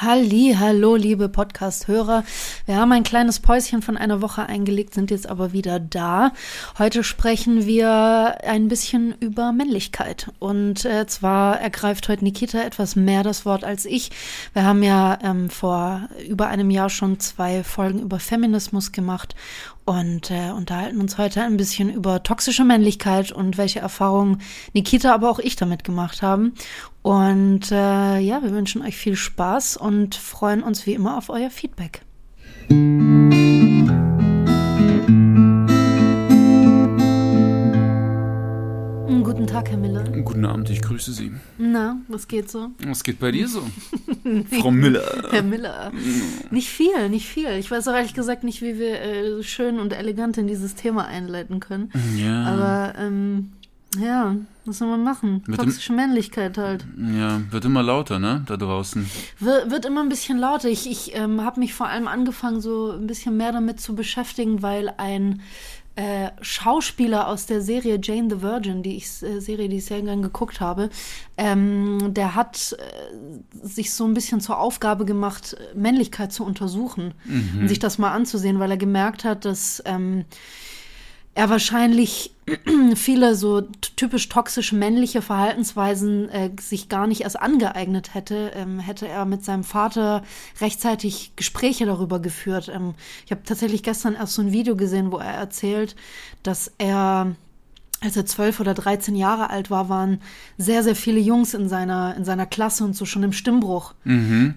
Halli, hallo, liebe Podcast-Hörer. Wir haben ein kleines Päuschen von einer Woche eingelegt, sind jetzt aber wieder da. Heute sprechen wir ein bisschen über Männlichkeit. Und äh, zwar ergreift heute Nikita etwas mehr das Wort als ich. Wir haben ja ähm, vor über einem Jahr schon zwei Folgen über Feminismus gemacht und äh, unterhalten uns heute ein bisschen über toxische Männlichkeit und welche Erfahrungen Nikita, aber auch ich damit gemacht haben. Und äh, ja, wir wünschen euch viel Spaß und freuen uns wie immer auf euer Feedback. Guten Tag, Herr Miller. Guten Abend, ich grüße Sie. Na, was geht so? Was geht bei dir so? Frau Miller. Herr Miller. Nicht viel, nicht viel. Ich weiß auch ehrlich gesagt nicht, wie wir äh, schön und elegant in dieses Thema einleiten können. Ja. Aber ähm, ja, was soll man machen? Mit Toxische Männlichkeit halt. Ja, wird immer lauter, ne? Da draußen. Wir, wird immer ein bisschen lauter. Ich, ich ähm, habe mich vor allem angefangen, so ein bisschen mehr damit zu beschäftigen, weil ein äh, Schauspieler aus der Serie Jane the Virgin, die ich äh, Serie, die ich sehr gern geguckt habe, ähm, der hat äh, sich so ein bisschen zur Aufgabe gemacht, Männlichkeit zu untersuchen Mhm. und sich das mal anzusehen, weil er gemerkt hat, dass ähm, er wahrscheinlich viele so typisch toxisch männliche Verhaltensweisen äh, sich gar nicht erst angeeignet hätte, ähm, hätte er mit seinem Vater rechtzeitig Gespräche darüber geführt. Ähm, ich habe tatsächlich gestern erst so ein Video gesehen, wo er erzählt, dass er als er zwölf oder dreizehn Jahre alt war, waren sehr, sehr viele Jungs in seiner, in seiner Klasse und so schon im Stimmbruch.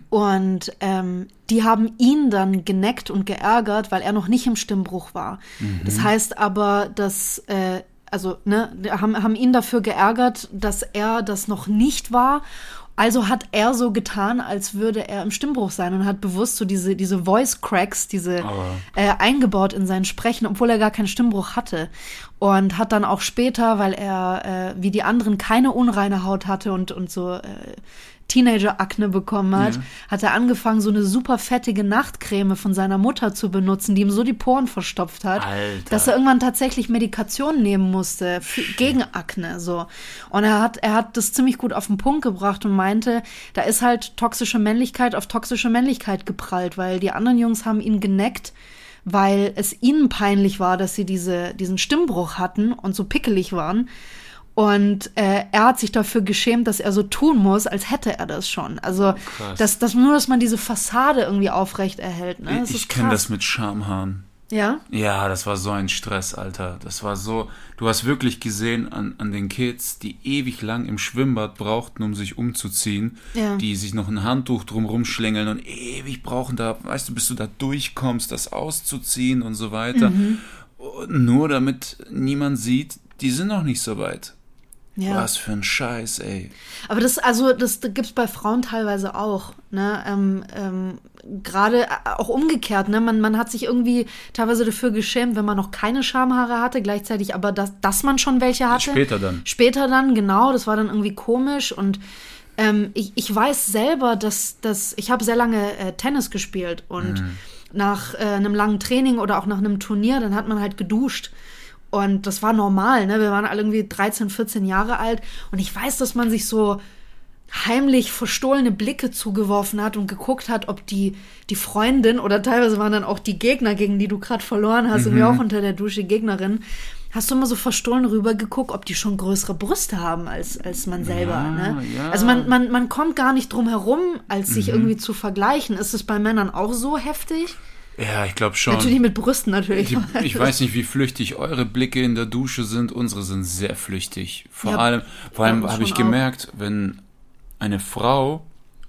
Und ähm, die haben ihn dann geneckt und geärgert, weil er noch nicht im Stimmbruch war. Das heißt aber, dass, äh, also, ne, haben, haben ihn dafür geärgert, dass er das noch nicht war. Also hat er so getan, als würde er im Stimmbruch sein und hat bewusst so diese, diese Voice Cracks, diese äh, eingebaut in sein Sprechen, obwohl er gar keinen Stimmbruch hatte. Und hat dann auch später, weil er äh, wie die anderen keine unreine Haut hatte und, und so äh, Teenager-Akne bekommen hat, Ja. hat er angefangen, so eine super fettige Nachtcreme von seiner Mutter zu benutzen, die ihm so die Poren verstopft hat, Alter. dass er irgendwann tatsächlich Medikation nehmen musste für, gegen Akne. So. Und er hat, er hat das ziemlich gut auf den Punkt gebracht und meinte, da ist halt toxische Männlichkeit auf toxische Männlichkeit geprallt, weil die anderen Jungs haben ihn geneckt, weil es ihnen peinlich war, dass sie diese, diesen Stimmbruch hatten und so pickelig waren. Und äh, er hat sich dafür geschämt, dass er so tun muss, als hätte er das schon. Also, krass. dass, dass nur, dass man diese Fassade irgendwie aufrecht erhält. Ne? Ich kenne das mit Schamhaaren. Ja? Ja, das war so ein Stress, Alter. Das war so. Du hast wirklich gesehen an, an den Kids, die ewig lang im Schwimmbad brauchten, um sich umzuziehen, Ja. die sich noch ein Handtuch drum rumschlängeln und ewig brauchen da, weißt du, bis du da durchkommst, das auszuziehen und so weiter. Mhm. Nur damit niemand sieht, die sind noch nicht so weit. Ja. Was für ein Scheiß, ey. Aber das, also, das, das gibt's bei Frauen teilweise auch, ne? Ähm, ähm, Gerade äh, auch umgekehrt, ne? Man, man hat sich irgendwie teilweise dafür geschämt, wenn man noch keine Schamhaare hatte, gleichzeitig aber, dass, dass man schon welche hatte. Später dann. Später dann, genau, das war dann irgendwie komisch und ähm, ich, ich weiß selber, dass, dass ich habe sehr lange äh, Tennis gespielt und nach äh, einem langen Training oder auch nach einem Turnier, dann hat man halt geduscht. Und das war normal, ne? Wir waren alle irgendwie 13, 14 Jahre alt. Und ich weiß, dass man sich so heimlich verstohlene Blicke zugeworfen hat und geguckt hat, ob die, die Freundin oder teilweise waren dann auch die Gegner, gegen die du gerade verloren hast, und wir auch unter der Dusche Gegnerin. Hast du immer so verstohlen rübergeguckt, ob die schon größere Brüste haben als, als man selber, Ja, ne? ja. Also man, man, man kommt gar nicht drum herum, als sich irgendwie zu vergleichen. Ist es bei Männern auch so heftig? Ja, ich glaube schon. Natürlich mit Brüsten natürlich. Die, ich weiß nicht, wie flüchtig eure Blicke in der Dusche sind. Unsere sind sehr flüchtig. Vor Ja, allem, vor allem habe ich schon auch. gemerkt, wenn eine Frau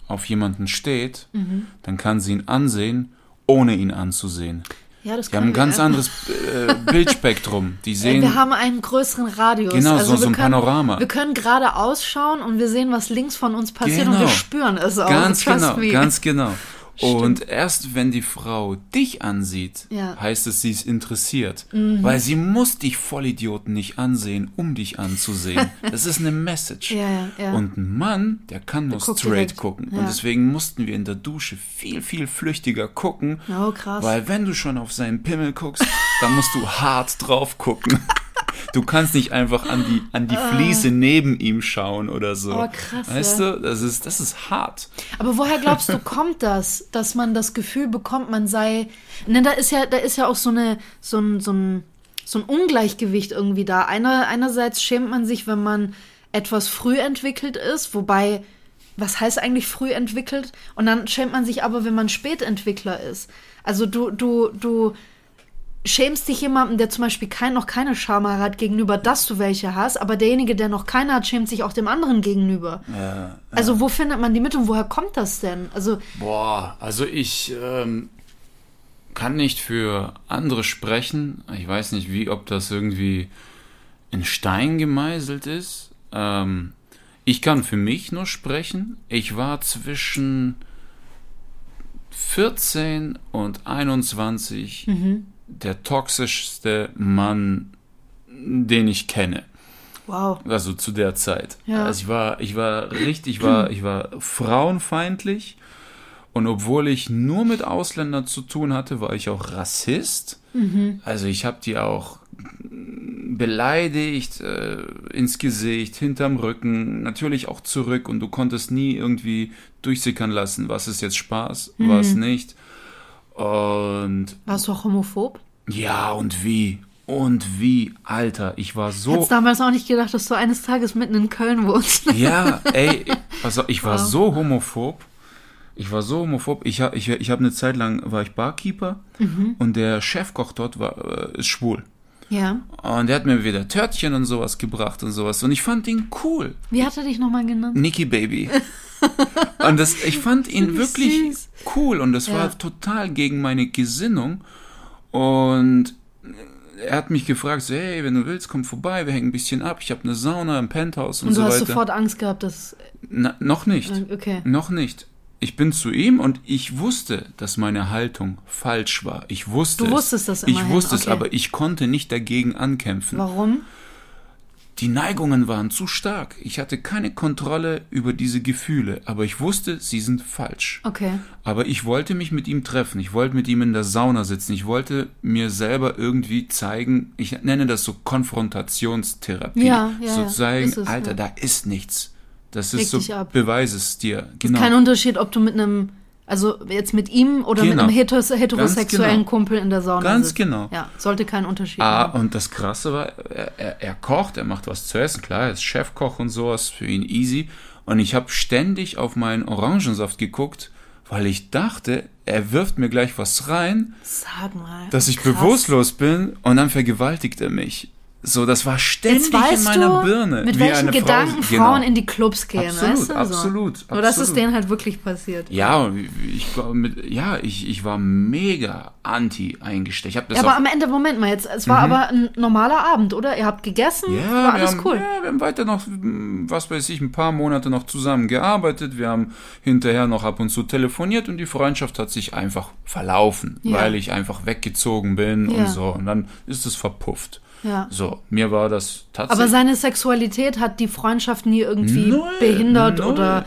auf jemanden steht, Mhm. dann kann sie ihn ansehen, ohne ihn anzusehen. Ja, das Die haben ein ganz wir. anderes äh, Bildspektrum. Die sehen. Wir haben einen größeren Radius. Genau, also so- so ein können, Panorama. Wir können gerade ausschauen und wir sehen, was links von uns passiert und Genau. wir spüren es auch. Ganz genau, me. ganz genau. Stimmt. Und erst wenn die Frau dich ansieht, Ja. heißt es, sie ist interessiert. Mhm. Weil sie muss dich Vollidioten nicht ansehen, um dich anzusehen. Das ist eine Message. Ja, ja. Und ein Mann, der kann nur guckt straight gucken. Und deswegen mussten wir in der Dusche viel, viel flüchtiger gucken. Oh, krass. Weil wenn du schon auf seinen Pimmel guckst, dann musst du hart drauf gucken. Du kannst nicht einfach an die, an die Fliese neben ihm schauen oder so. Oh, krass, Weißt du, das ist, das ist hart. Aber woher glaubst du, kommt das, dass man das Gefühl bekommt, man sei. Ne, da ist ja, da ist ja auch so eine, so ein, so ein, so ein Ungleichgewicht irgendwie da. Einer, einerseits schämt man sich, wenn man etwas früh entwickelt ist, wobei, was heißt eigentlich früh entwickelt? Und dann schämt man sich aber, wenn man Spätentwickler ist. Also du, du, du schämst dich jemandem, der zum Beispiel kein, noch keine Schamhaare hat, gegenüber, dass du welche hast, aber derjenige, der noch keine hat, schämt sich auch dem anderen gegenüber. Ja, Also wo findet man die Mitte und woher kommt das denn? Also Boah, also ich ähm, kann nicht für andere sprechen. Ich weiß nicht, wie, ob das irgendwie in Stein gemeißelt ist. Ähm, ich kann für mich nur sprechen. Ich war zwischen 14 und 21 der toxischste Mann, den ich kenne. wow. Also zu der Zeit. Ja. Also ich war, ich war richtig, ich war, ich war frauenfeindlich. Und obwohl ich nur mit Ausländern zu tun hatte, war ich auch Rassist. Also ich habe die auch beleidigt, äh, ins Gesicht, hinterm Rücken, natürlich auch zurück. Und du konntest nie irgendwie durchsickern lassen, was ist jetzt Spaß, was nicht. Und Warst du auch homophob? ja, und wie? Und wie, Alter, ich war so. Hättest damals auch nicht gedacht, dass du eines Tages mitten in Köln wohnst. Ja, ey, also ich war Wow. so homophob. Ich war so homophob. Ich habe ich, ich hab eine Zeit lang war ich Barkeeper Mhm. und der Chefkoch dort war äh, ist schwul. ja. Und der hat mir wieder Törtchen und sowas gebracht und sowas. Und ich fand ihn cool. Wie hat er dich nochmal genannt? Nicky Baby. und das, ich fand ihn wirklich süß. cool und das Ja. war total gegen meine Gesinnung. Und er hat mich gefragt, so, hey, wenn du willst, komm vorbei, wir hängen ein bisschen ab. Ich habe eine Sauna im Penthouse und, Und du so hast weiter. sofort Angst gehabt, dass. Na, noch nicht. Okay. Noch nicht. Ich bin zu ihm und ich wusste, dass meine Haltung falsch war. Ich wusste Du es. wusstest das Ich immerhin, wusste es, okay. aber ich konnte nicht dagegen ankämpfen. Warum? Die Neigungen waren zu stark. Ich hatte keine Kontrolle über diese Gefühle, aber ich wusste, sie sind falsch. Okay. Aber ich wollte mich mit ihm treffen. Ich wollte mit ihm in der Sauna sitzen. Ich wollte mir selber irgendwie zeigen, ich nenne das so Konfrontationstherapie. Ja, ja, ja. so Ist es, Alter, ja. da ist nichts. Das ist so, dich ab. beweis es dir. Genau. Kein Unterschied, ob du mit einem. Also jetzt mit ihm oder mit Genau. einem heteros heterosexuellen genau. Kumpel in der Sauna Ganz sitzt. genau. Ja, sollte kein Unterschied Ah, machen. und das Krasse war, er, er, er kocht, er macht was zu essen, klar, er ist Chefkoch und sowas, für ihn easy. Und ich habe ständig auf meinen Orangensaft geguckt, weil ich dachte, er wirft mir gleich was rein, Sag mal. dass ich krass. bewusstlos bin und dann vergewaltigt er mich. So, das war ständig in meiner du, Birne. mit wie welchen eine Gedanken Frau, Frauen genau. in die Clubs gehen, Absolut, weißt du? absolut, So. Nur dass es absolut. denen halt wirklich passiert. Ja, ich, ja ich, ich war mega anti eingestellt. Ich das Ja, aber am Ende, Moment mal, jetzt, es war aber ein normaler Abend, oder? Ihr habt gegessen, Ja, war alles haben, cool. Ja, wir haben weiter noch, was weiß ich, ein paar Monate noch zusammen gearbeitet. Wir haben hinterher noch ab und zu telefoniert und die Freundschaft hat sich einfach verlaufen, Ja. weil ich einfach weggezogen bin Ja. und so. Und dann ist es verpufft. Ja. So, mir war das Aber tatsächlich. seine Sexualität hat die Freundschaft nie irgendwie Null, behindert null. oder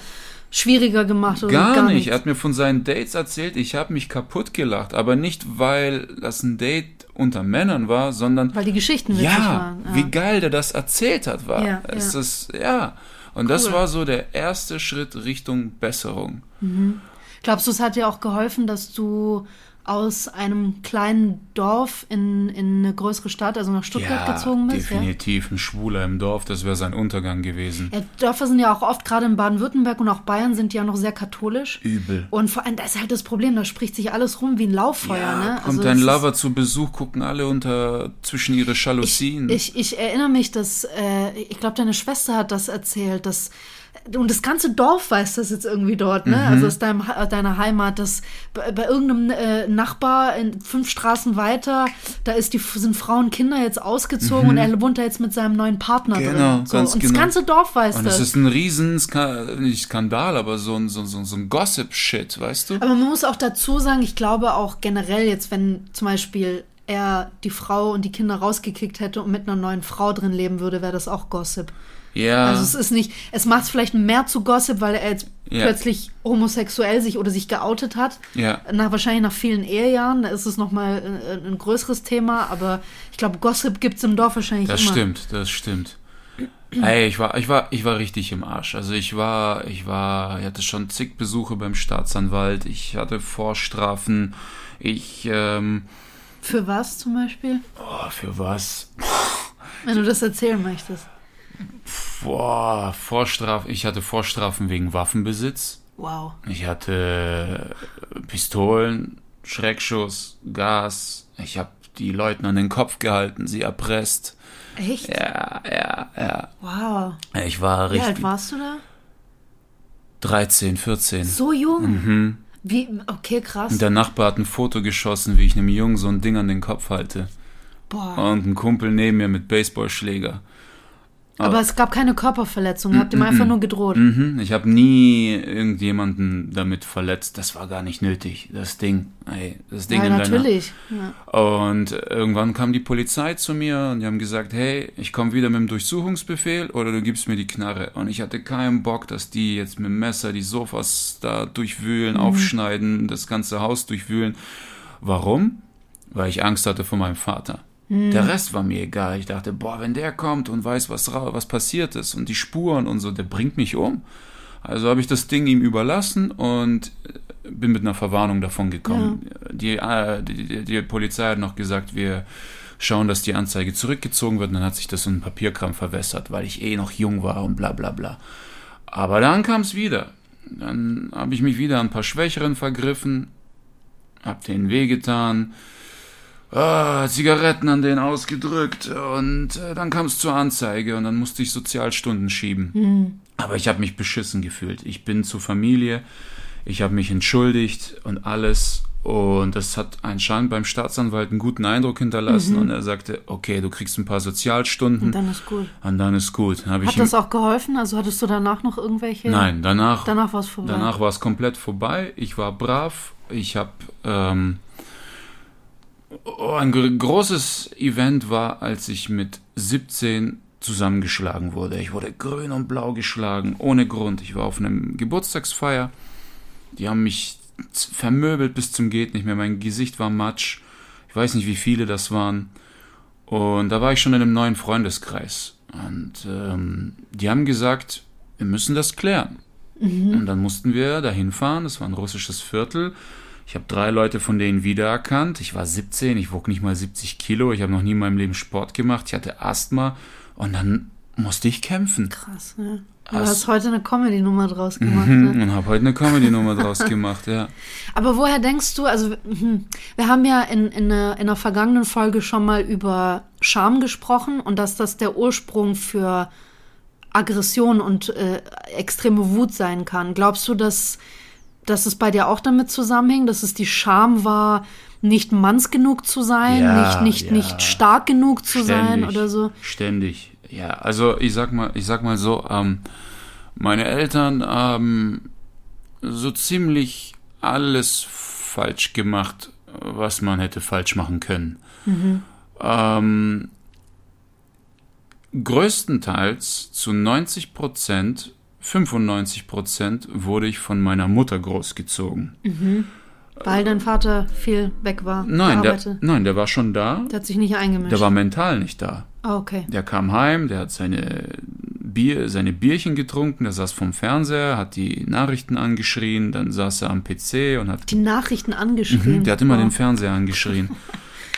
schwieriger gemacht oder Gar, gar, nicht. nichts. Er hat mir von seinen Dates erzählt, ich habe mich kaputt gelacht. Aber nicht, weil das ein Date unter Männern war, sondern Weil die Geschichten witzig ja, waren. Ja. wie geil der das erzählt hat, war. Ja, es ja. ist, ja. Und das Cool. war so der erste Schritt Richtung Besserung. Glaubst du, es hat dir auch geholfen, dass du aus einem kleinen Dorf in, in eine größere Stadt, also nach Stuttgart gezogen bist? Ja? definitiv. Ein Schwuler im Dorf, das wäre sein Untergang gewesen. Ja, Dörfer sind ja auch oft, gerade in Baden-Württemberg und auch Bayern, sind ja noch sehr katholisch. Übel. Und vor allem, das ist halt das Problem, da spricht sich alles rum wie ein Lauffeuer. Ja, ne? kommt Also ein das ist- Lover zu Besuch, gucken alle unter zwischen ihre Jalousien. Ich, ich erinnere mich, dass, äh, ich glaube, deine Schwester hat das erzählt, dass und das ganze Dorf weiß das jetzt irgendwie dort, ne? Mhm. Also aus deinem, äh, deiner Heimat, dass bei, bei irgendeinem äh, Nachbar in fünf Straßen weiter, da ist die sind Frauen, Kinder jetzt ausgezogen und er wohnt da jetzt mit seinem neuen Partner Mhm. Genau, drin. So, ganz und genau. das ganze Dorf weiß und das. es ist ein riesen Ska nicht Skandal, aber so ein, so, so, so ein Gossip-Shit, weißt du? Aber man muss auch dazu sagen, ich glaube auch generell jetzt, wenn zum Beispiel er die Frau und die Kinder rausgekickt hätte und mit einer neuen Frau drin leben würde, wäre das auch Gossip. Ja. Also es ist nicht, es macht es vielleicht mehr zu Gossip, weil er jetzt Ja. plötzlich homosexuell sich oder sich geoutet hat. Ja. Nach, wahrscheinlich nach vielen Ehejahren, da ist es nochmal ein, ein größeres Thema, aber ich glaube, Gossip gibt es im Dorf wahrscheinlich Das immer. stimmt, das stimmt. Ey, ich war, ich war, ich war richtig im Arsch. Also ich war, ich war, ich hatte schon zig Besuche beim Staatsanwalt. Ich hatte Vorstrafen. Ich, ähm, Für was zum Beispiel? oh, für was? Wenn du das erzählen möchtest. Boah, Vorstrafen. Ich hatte Vorstrafen wegen Waffenbesitz. Wow. Ich hatte Pistolen, Schreckschuss, Gas. Ich habe die Leuten an den Kopf gehalten, sie erpresst. Echt? Ja, ja, ja. Wow. Ich war Wie alt richtig warst du da? 13, 14. So jung? Wie, okay, krass. Und der Nachbar hat ein Foto geschossen, wie ich einem Jungen so ein Ding an den Kopf halte. Boah. Und ein Kumpel neben mir mit Baseballschläger. Aber es gab keine Körperverletzung, ihr habt ihm einfach nur gedroht. Mhm, ich habe nie irgendjemanden damit verletzt. Das war gar nicht nötig. Das Ding, ey, das Ding Ja, in natürlich. Ja. Und irgendwann kam die Polizei zu mir und die haben gesagt, hey, ich komme wieder mit dem Durchsuchungsbefehl oder du gibst mir die Knarre. Und ich hatte keinen Bock, dass die jetzt mit dem Messer die Sofas da durchwühlen, aufschneiden, das ganze Haus durchwühlen. Warum? Weil ich Angst hatte vor meinem Vater. Der Rest war mir egal. Ich dachte, boah, wenn der kommt und weiß, was, was passiert ist und die Spuren und so, der bringt mich um. Also habe ich das Ding ihm überlassen und äh, bin mit einer Verwarnung davon gekommen. Die, äh, die, die, die Polizei hat noch gesagt, wir schauen, dass die Anzeige zurückgezogen wird. Und dann hat sich das in Papierkram verwässert, weil ich eh noch jung war und bla bla bla. Aber dann kam es wieder. Dann habe ich mich wieder an ein paar Schwächeren vergriffen, hab denen wehgetan, ah, Zigaretten an denen ausgedrückt und äh, dann kam es zur Anzeige und dann musste ich Sozialstunden schieben. Aber ich habe mich beschissen gefühlt. Ich bin zur Familie, ich habe mich entschuldigt und alles. Und das hat anscheinend beim Staatsanwalt einen guten Eindruck hinterlassen. Und er sagte, okay, du kriegst ein paar Sozialstunden Und dann ist gut. und dann ist gut. Dann Hat das auch geholfen? Also hattest du danach noch irgendwelche? Nein, danach, Danach war es vorbei. danach war es komplett vorbei. Ich war brav. Ich habe ähm, oh, ein gr- großes Event war, als ich mit 17 zusammengeschlagen wurde. Ich wurde grün und blau geschlagen, ohne Grund. Ich war auf einem Geburtstagsfeier. Die haben mich vermöbelt bis zum geht nicht mehr. Mein Gesicht war matsch. Ich weiß nicht, wie viele das waren. Und da war ich schon in einem neuen Freundeskreis. Und ähm, die haben gesagt, wir müssen das klären. Und dann mussten wir dahin fahren. Das war ein russisches Viertel. Ich habe drei Leute von denen wiedererkannt. Ich war 17, ich wog nicht mal 70 Kilo. Ich habe noch nie in meinem Leben Sport gemacht. Ich hatte Asthma. Und dann musste ich kämpfen. Krass, ne? Du Hast- hast heute eine Comedy-Nummer draus gemacht. Mhm, Ne? und habe heute eine Comedy-Nummer draus gemacht, ja. Aber woher denkst du, also hm, wir haben ja in, in, einer, in einer vergangenen Folge schon mal über Scham gesprochen und dass das der Ursprung für Aggression und äh, extreme Wut sein kann. Glaubst du, dass, dass es bei dir auch damit zusammenhängt, dass es die Scham war, nicht manns genug zu sein, Ja, nicht, nicht, ja. nicht stark genug zu sein Ständig, oder so? Ständig. Ja, also ich sag mal, ich sag mal so, ähm, meine Eltern haben so ziemlich alles falsch gemacht, was man hätte falsch machen können. Ähm, größtenteils zu 90 Prozent, 95 Prozent wurde ich von meiner Mutter großgezogen. Weil dein Vater viel weg war. Nein, der, nein, der war schon da, der hat sich nicht eingemischt. der war mental nicht da. ah, okay. Der kam heim, der hat seine, Bier, seine Bierchen getrunken, der saß vorm Fernseher, hat die Nachrichten angeschrien, dann saß er am PC und hat. Die Nachrichten angeschrieben. Mhm, der hat immer Wow. den Fernseher angeschrien.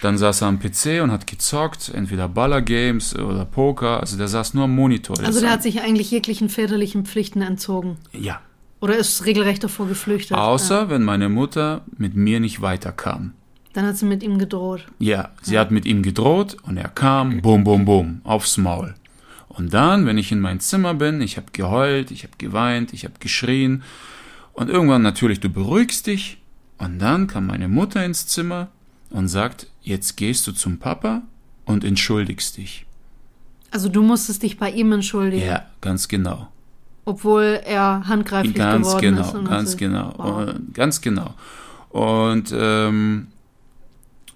Dann saß er am PC und hat gezockt, entweder Ballergames oder Poker. Also der saß nur am Monitor. Also der hat sich eigentlich jeglichen väterlichen Pflichten entzogen. Ja. Oder ist regelrecht davor geflüchtet. Außer Ja. wenn meine Mutter mit mir nicht weiterkam. Dann hat sie mit ihm gedroht. Ja, sie hat mit ihm gedroht und er kam, bum, bum, bum, aufs Maul. Und dann, wenn ich in mein Zimmer bin, ich habe geheult, ich habe geweint, ich habe geschrien. Und irgendwann natürlich, du beruhigst dich. Und dann kam meine Mutter ins Zimmer und sagt, jetzt gehst du zum Papa und entschuldigst dich. Also du musstest dich bei ihm entschuldigen, Ja, ganz genau. obwohl er handgreiflich Ganz geworden genau, ist. und ganz so. genau, Wow. äh, ganz genau. Und ähm,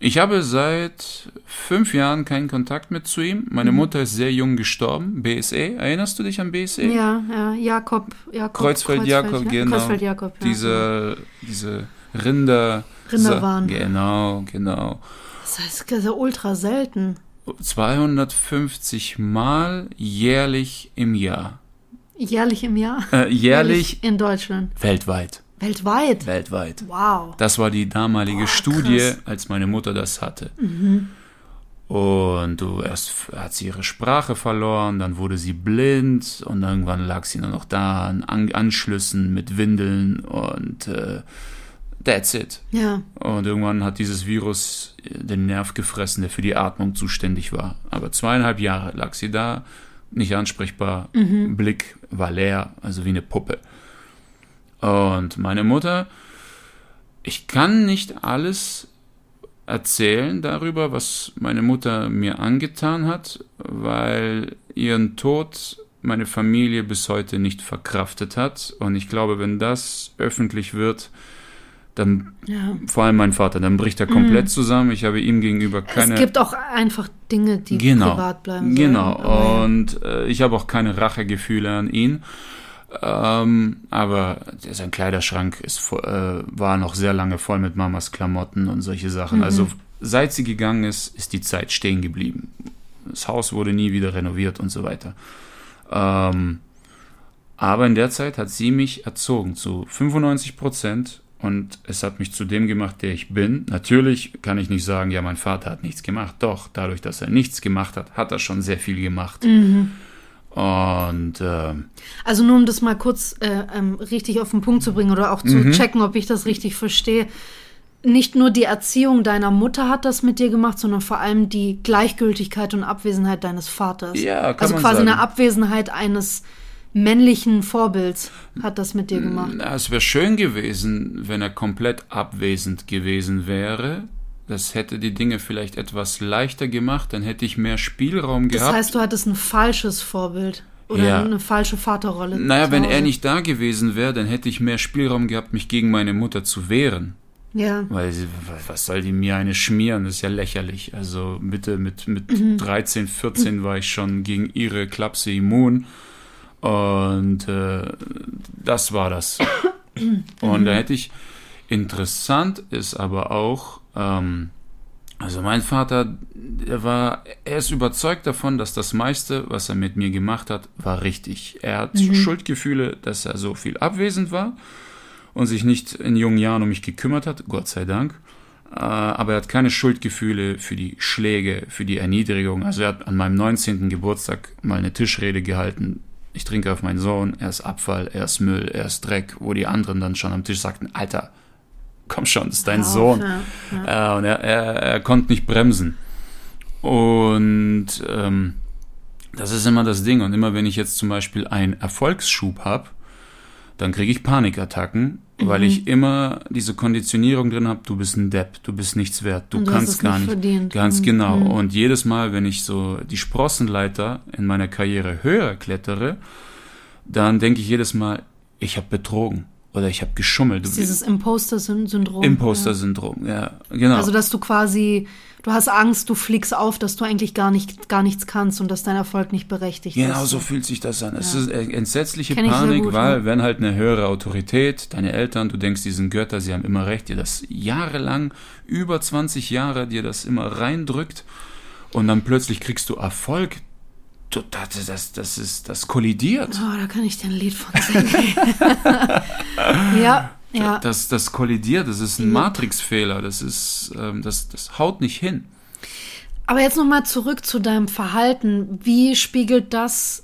Ich habe seit fünf Jahren keinen Kontakt mehr zu ihm. Meine Mutter ist sehr jung gestorben. BSE, erinnerst du dich an BSE? Ja, ja, Jakob, Jakob. Kreuzfeld, Jakob, ja? genau. Kreuzfeld Jakob, ja. Diese, diese Rinder. Rinderwahn. Genau, genau. Das heißt, das ja ultra selten. 250 Mal jährlich im Jahr. Jährlich im Jahr? Äh, jährlich in Deutschland. weltweit. Weltweit. Weltweit. Wow. Das war die damalige Boah, Studie, krass. als meine Mutter das hatte. Und du erst hat sie ihre Sprache verloren, dann wurde sie blind und irgendwann lag sie nur noch da an An Anschlüssen mit Windeln und äh, that's it. Ja. Und irgendwann hat dieses Virus den Nerv gefressen, der für die Atmung zuständig war. Aber zweieinhalb Jahre lag sie da, nicht ansprechbar, Blick war leer, also wie eine Puppe. Und meine Mutter, ich kann nicht alles erzählen darüber, was meine Mutter mir angetan hat, weil ihren Tod meine Familie bis heute nicht verkraftet hat. Und ich glaube, wenn das öffentlich wird, dann ja. vor allem mein Vater, dann bricht er komplett zusammen. Ich habe ihm gegenüber keine. Es gibt auch einfach Dinge, die genau, privat bleiben. Genau. sollen, ja. Und äh, ich habe auch keine Rachegefühle an ihn. Ähm, aber sein Kleiderschrank ist, äh, war noch sehr lange voll mit Mamas Klamotten und solche Sachen. Mhm. Also seit sie gegangen ist, ist die Zeit stehen geblieben. Das Haus wurde nie wieder renoviert und so weiter. Ähm, aber in der Zeit hat sie mich erzogen zu 95 Prozent und es hat mich zu dem gemacht, der ich bin. Natürlich kann ich nicht sagen, ja, mein Vater hat nichts gemacht. Doch, dadurch, dass er nichts gemacht hat, hat er schon sehr viel gemacht. Und ähm, Also nur um das mal kurz äh, ähm, richtig auf den Punkt zu bringen oder auch zu Mhm. checken, ob ich das richtig verstehe. Nicht nur die Erziehung deiner Mutter hat das mit dir gemacht, sondern vor allem die Gleichgültigkeit und Abwesenheit deines Vaters. Ja, kann Also man quasi sagen. eine Abwesenheit eines männlichen Vorbilds hat das mit dir gemacht. es wäre schön gewesen, wenn er komplett abwesend gewesen wäre. Das hätte die Dinge vielleicht etwas leichter gemacht, dann hätte ich mehr Spielraum Das gehabt. heißt, du hattest ein falsches Vorbild oder Ja. eine falsche Vaterrolle. naja, wenn er nicht da gewesen wäre, dann hätte ich mehr Spielraum gehabt, mich gegen meine Mutter zu wehren. Ja. Weil sie, was soll die mir eine schmieren? Das ist ja lächerlich. Also bitte, mit, mit 13, 14 war ich schon gegen ihre Klapse immun. Und äh, das war das. Und da hätte ich, interessant ist aber auch, ähm, also mein Vater, der war, er ist überzeugt davon, dass das meiste, was er mit mir gemacht hat, war richtig. Er hat Schuldgefühle, dass er so viel abwesend war und sich nicht in jungen Jahren um mich gekümmert hat, Gott sei Dank. Äh, Aber er hat keine Schuldgefühle für die Schläge, für die Erniedrigung. Also er hat an meinem 19. Geburtstag mal eine Tischrede gehalten. Ich trinke auf meinen Sohn, er ist Abfall, er ist Müll, er ist Dreck, wo die anderen dann schon am Tisch sagten, Alter, komm schon, das ist dein auf, Sohn. ja, Äh, und er, er, er konnte nicht bremsen. Und ähm, das ist immer das Ding. Und immer wenn ich jetzt zum Beispiel einen Erfolgsschub habe, dann kriege ich Panikattacken, weil Mhm. ich immer diese Konditionierung drin habe, du bist ein Depp, du bist nichts wert, du du kannst gar nicht nicht. verdient. Ganz Mhm. genau. Mhm. Und jedes Mal, wenn ich so die Sprossenleiter in meiner Karriere höher klettere, dann denke ich jedes Mal, ich habe betrogen oder ich habe geschummelt. Das ist dieses Imposter-Syndrom. Imposter-Syndrom, ja, genau. Also, dass du quasi, du hast Angst, du fliegst auf, dass du eigentlich gar, nicht, gar nichts kannst und dass dein Erfolg nicht berechtigt Genau ist. so fühlt sich das an. Es Ja. ist äh, entsetzliche Kenn Panik, gut, weil ja. wenn halt eine höhere Autorität, deine Eltern, du denkst, die sind Götter, sie haben immer recht, dir das jahrelang, über 20 Jahre dir das immer reindrückt und dann plötzlich kriegst du Erfolg. Das, das, das ist, das kollidiert. Oh, da kann ich dir ein Lied von singen. ja, ja. Das, das kollidiert, das ist ein. Matrixfehler, das ist, ähm, das, das haut nicht hin. Aber jetzt nochmal zurück zu deinem Verhalten. Wie spiegelt das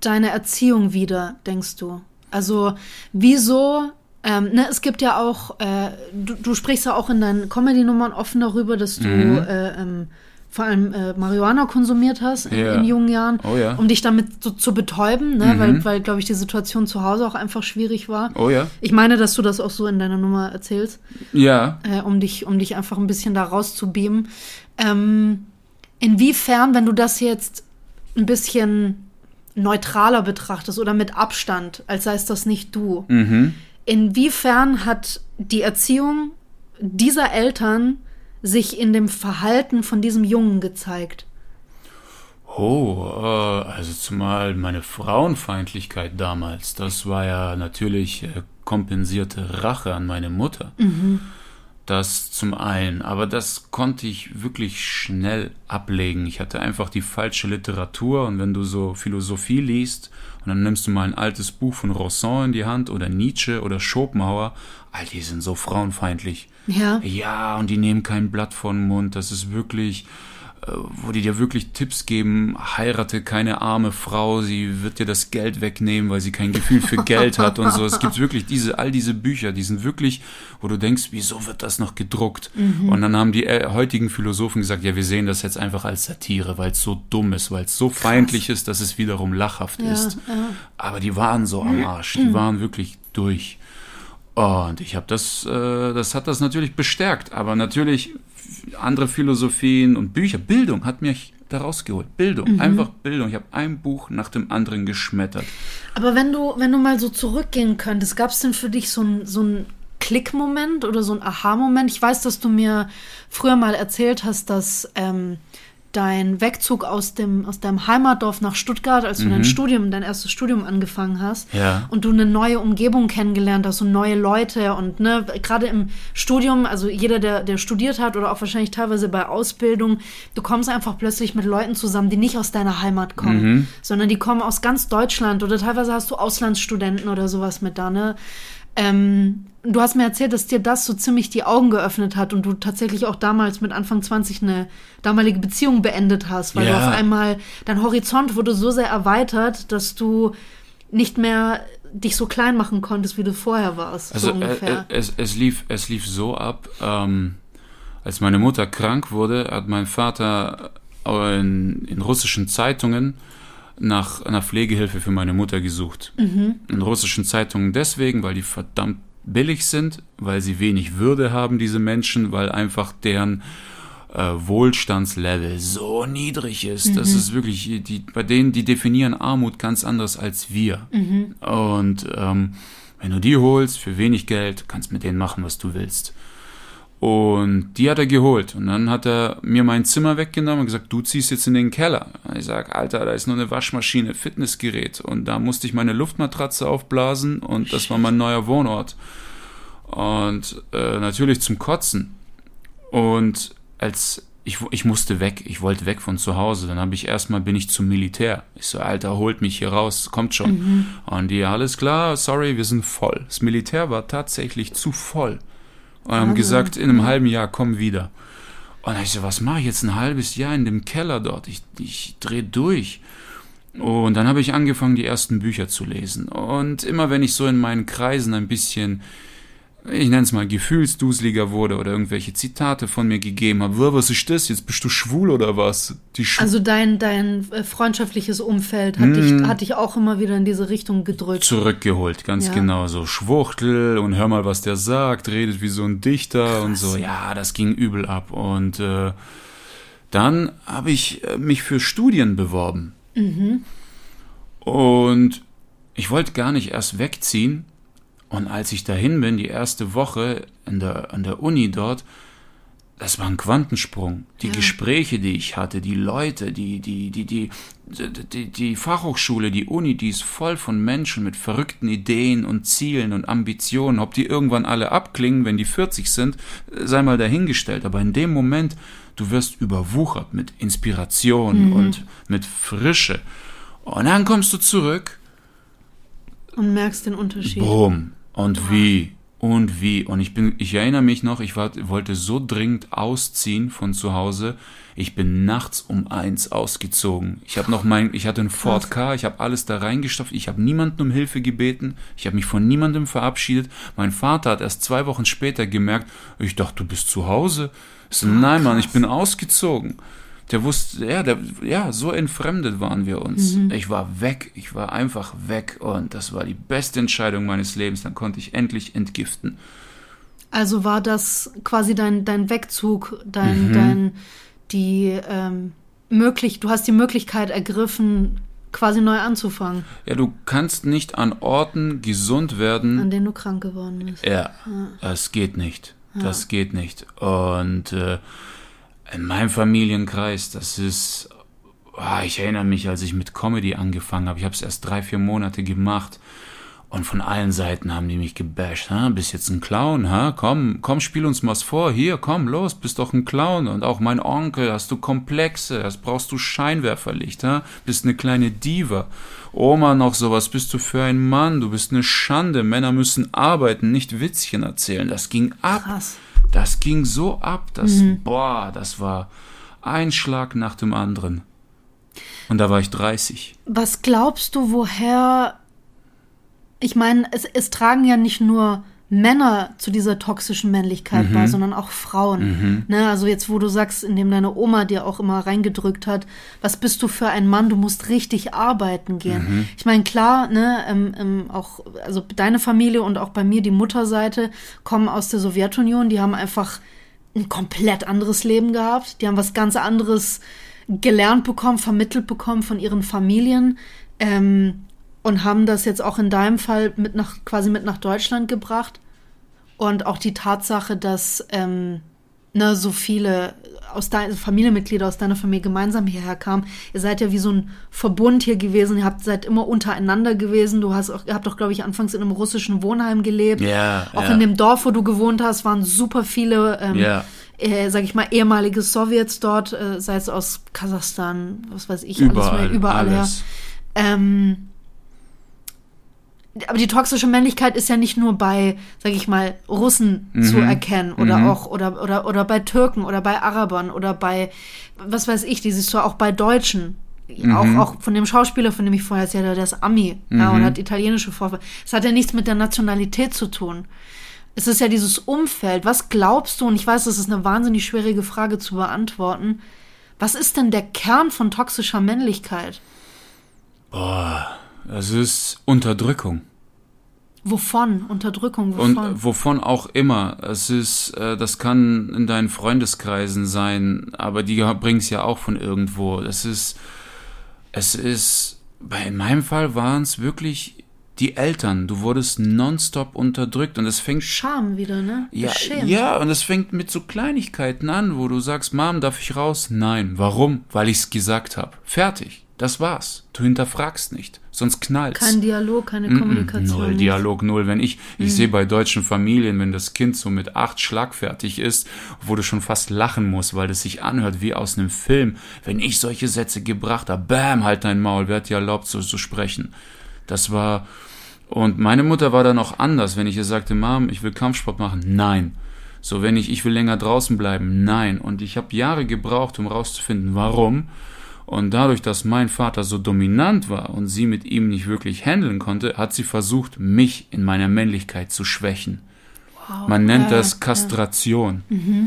deine Erziehung wider, denkst du? Also, wieso? Ähm, ne, es gibt ja auch, äh, du, du sprichst ja auch in deinen Comedy-Nummern offen darüber, dass du Mhm. äh, ähm, vor allem äh, Marihuana konsumiert hast in, Ja. in jungen Jahren, Oh ja. um dich damit so zu betäuben, ne? Mhm. weil, weil glaube ich, die Situation zu Hause auch einfach schwierig war. Oh ja. Ich meine, dass du das auch so in deiner Nummer erzählst Ja. äh, um dich, um dich einfach ein bisschen da rauszubeamen. Ähm, inwiefern, wenn du das jetzt ein bisschen neutraler betrachtest oder mit Abstand, als sei es das nicht du, Mhm. inwiefern hat die Erziehung dieser Eltern sich in dem Verhalten von diesem Jungen gezeigt? Oh, äh, also zumal meine Frauenfeindlichkeit damals, das war ja natürlich äh, kompensierte Rache an meine Mutter. Mhm. Das zum einen, aber das konnte ich wirklich schnell ablegen. Ich hatte einfach die falsche Literatur und wenn du so Philosophie liest und dann nimmst du mal ein altes Buch von Rosson in die Hand oder Nietzsche oder Schopenhauer, all die sind so frauenfeindlich. Ja. Ja, und die nehmen kein Blatt vor den Mund. Das ist wirklich, wo die dir wirklich Tipps geben, heirate keine arme Frau, sie wird dir das Geld wegnehmen, weil sie kein Gefühl für Geld hat und so. Es gibt wirklich diese, all diese Bücher, die sind wirklich, wo du denkst, wieso wird das noch gedruckt? Und dann haben die äh, heutigen Philosophen gesagt, ja, wir sehen das jetzt einfach als Satire, weil es so dumm ist, weil es so feindlich ist, dass es wiederum lachhaft Ja, ist. ja. Aber die waren so am Arsch, die waren wirklich durch. Und ich habe das, äh, das hat das natürlich bestärkt. Aber natürlich andere Philosophien und Bücher, Bildung hat mich da rausgeholt. Bildung, einfach Bildung. Ich habe ein Buch nach dem anderen geschmettert. Aber wenn du, wenn du mal so zurückgehen könntest, gab es denn für dich so ein, so ein Klickmoment oder so ein Aha-Moment? Ich weiß, dass du mir früher mal erzählt hast, dass ähm, dein Wegzug aus dem aus deinem Heimatdorf nach Stuttgart, als du dein Studium, dein erstes Studium angefangen hast, Ja. und du eine neue Umgebung kennengelernt hast und neue Leute und ne, gerade im Studium, also jeder, der, der studiert hat oder auch wahrscheinlich teilweise bei Ausbildung, du kommst einfach plötzlich mit Leuten zusammen, die nicht aus deiner Heimat kommen, sondern die kommen aus ganz Deutschland oder teilweise hast du Auslandsstudenten oder sowas mit da, ne? Ähm, du hast mir erzählt, dass dir das so ziemlich die Augen geöffnet hat und du tatsächlich auch damals mit Anfang 20 eine damalige Beziehung beendet hast, weil du Ja. auf einmal dein Horizont wurde so sehr erweitert, dass du nicht mehr dich so klein machen konntest, wie du vorher warst. Also so ungefähr. äh, äh, es, es, lief, es lief so ab, ähm, als meine Mutter krank wurde, hat mein Vater in, in russischen Zeitungen nach einer Pflegehilfe für meine Mutter gesucht. In russischen Zeitungen deswegen, weil die verdammt billig sind, weil sie wenig Würde haben, diese Menschen, weil einfach deren äh, Wohlstandslevel so niedrig ist. Das ist wirklich, die, bei denen, die definieren Armut ganz anders als wir. Und ähm, wenn du die holst für wenig Geld, kannst mit denen machen, was du willst. Und die hat er geholt. Und dann hat er mir mein Zimmer weggenommen und gesagt, du ziehst jetzt in den Keller. Und ich sag, Alter, da ist nur eine Waschmaschine, Fitnessgerät. Und da musste ich meine Luftmatratze aufblasen und das war mein neuer Wohnort. Und äh, natürlich zum Kotzen. Und als ich, ich musste weg, ich wollte weg von zu Hause. Dann habe ich erstmal bin ich zum Militär. Ich so, Alter, holt mich hier raus, kommt schon. Und die, alles klar, sorry, wir sind voll. Das Militär war tatsächlich zu voll. Und haben gesagt, in einem halben Jahr komm wieder. Und dann ich so, was mache ich jetzt ein halbes Jahr in dem Keller dort? Ich, ich drehe durch. Und dann habe ich angefangen, die ersten Bücher zu lesen. Und immer wenn ich so in meinen Kreisen ein bisschen, ich nenne es mal, gefühlsduseliger wurde oder irgendwelche Zitate von mir gegeben habe, "Wah, was ist das? Jetzt bist du schwul oder was? Also dein, dein äh, freundschaftliches Umfeld hat, dich, hat dich auch immer wieder in diese Richtung gedrückt. zurückgeholt, ganz Ja. genau. So Schwuchtel und hör mal, was der sagt, redet wie so ein Dichter und so. Ja, das ging übel ab. Und äh, dann habe ich äh, mich für Studien beworben. Und ich wollte gar nicht erst wegziehen. Und als ich dahin bin, die erste Woche in der, an der Uni dort, das war ein Quantensprung. Die Gespräche, die ich hatte, die Leute, die, die, die, die, die, die Fachhochschule, die Uni, die ist voll von Menschen mit verrückten Ideen und Zielen und Ambitionen. Ob die irgendwann alle abklingen, wenn die 40 sind, sei mal dahingestellt. Aber in dem Moment, du wirst überwuchert mit Inspiration und mit Frische. Und dann kommst du zurück Und merkst den Unterschied. Boom. Und wie. Und wie. Und ich bin, ich erinnere mich noch, ich war, wollte so dringend ausziehen von zu Hause. Ich bin nachts um eins ausgezogen. Ich habe noch mein, ich hatte einen Ford Car, ich habe alles da reingestopft. Ich habe niemanden um Hilfe gebeten. Ich habe mich von niemandem verabschiedet. Mein Vater hat erst zwei Wochen später gemerkt, ich dachte, du bist zu Hause. Ich so, nein, Mann, ich bin ausgezogen. Der wusste, ja, der, ja, so entfremdet waren wir uns. Ich war weg, ich war einfach weg und das war die beste Entscheidung meines Lebens. Dann konnte ich endlich entgiften. Also war das quasi dein, dein Wegzug, Mhm. dein, dein, die, ähm, möglich, du hast die Möglichkeit ergriffen, quasi neu anzufangen, Ja, du kannst nicht an Orten gesund werden. an denen du krank geworden bist. Ja, es geht nicht. Das geht nicht. Und äh, in meinem Familienkreis, das ist, ah, ich erinnere mich, als ich mit Comedy angefangen habe, ich habe es erst drei, vier Monate gemacht. Und von allen Seiten haben die mich gebasht. Ha? Bist jetzt ein Clown, ha? Komm, komm, spiel uns was vor. Hier, komm, los, bist doch ein Clown. Und auch mein Onkel, hast du Komplexe, das brauchst du Scheinwerferlicht, ha? Bist eine kleine Diva. Oma noch sowas, bist du für ein Mann, du bist eine Schande. Männer müssen arbeiten, nicht Witzchen erzählen. Das ging ab. Krass. Das ging so ab, das, boah, das war ein Schlag nach dem anderen. Und da war ich 30. Was glaubst du, woher? Ich meine, es, es tragen ja nicht nur Männer zu dieser toxischen Männlichkeit bei, sondern auch Frauen. Ne, also jetzt, wo du sagst, indem deine Oma dir auch immer reingedrückt hat, was bist du für ein Mann? Du musst richtig arbeiten gehen. Ich meine, klar, ne, ähm, ähm, auch also deine Familie und auch bei mir die Mutterseite kommen aus der Sowjetunion. Die haben einfach ein komplett anderes Leben gehabt. Die haben was ganz anderes gelernt bekommen, vermittelt bekommen von ihren Familien ähm, und haben das jetzt auch in deinem Fall mit nach quasi mit nach Deutschland gebracht. Und auch die Tatsache, dass ähm, ne, so viele aus deiner Familienmitglieder aus deiner Familie gemeinsam hierher kamen. Ihr seid ja wie so ein Verbund hier gewesen. Ihr habt seid immer untereinander gewesen. Du hast auch, ihr habt doch, glaube ich, anfangs in einem russischen Wohnheim gelebt. Ja, Auch ja. in dem Dorf, wo du gewohnt hast, waren super viele ähm, Ja. äh, sag ich mal, ehemalige Sowjets dort, äh, sei es aus Kasachstan, was weiß ich, alles Überall, mehr, überall alles. her. Ähm, aber die toxische Männlichkeit ist ja nicht nur bei, sag ich mal, Russen zu erkennen oder auch oder oder oder bei Türken oder bei Arabern oder bei was weiß ich, die siehst du auch bei Deutschen. Auch, auch von dem Schauspieler, von dem ich vorher erzählt habe, der ist Ami ja, und hat italienische Vorfahren. Es hat ja nichts mit der Nationalität zu tun. Es ist ja dieses Umfeld. Was glaubst du, und ich weiß, das ist eine wahnsinnig schwierige Frage zu beantworten, was ist denn der Kern von toxischer Männlichkeit? Boah, das ist Unterdrückung. Wovon? Unterdrückung, Und wovon? wovon auch immer. Es ist, äh, das kann in deinen Freundeskreisen sein, aber die bringen es ja auch von irgendwo. Das ist, es ist, bei in meinem Fall waren es wirklich die Eltern. Du wurdest nonstop unterdrückt und es fängt Scham wieder, ne? ja, Beschämt. ja, und es fängt mit so Kleinigkeiten an, wo du sagst, Mom, darf ich raus? Nein. Warum? Weil ich's gesagt habe. Fertig. Das war's. Du hinterfragst nicht. Sonst knallt's. Kein Dialog, keine Kommunikation. Null. Dialog, null. Wenn ich, ich sehe bei deutschen Familien, wenn das Kind so mit acht schlagfertig ist, wo du schon fast lachen musst, weil es sich anhört wie aus einem Film. Wenn ich solche Sätze gebracht habe, bam, halt dein Maul, wer hat dir erlaubt, so zu sprechen? Das war, und meine Mutter war dann auch anders, wenn ich ihr sagte, Mom, ich will Kampfsport machen. Nein. So, wenn ich, ich will länger draußen bleiben. Nein. Und ich habe Jahre gebraucht, um rauszufinden, warum. Und dadurch, dass mein Vater so dominant war und sie mit ihm nicht wirklich handeln konnte, hat sie versucht, mich in meiner Männlichkeit zu schwächen. Man nennt das Kastration.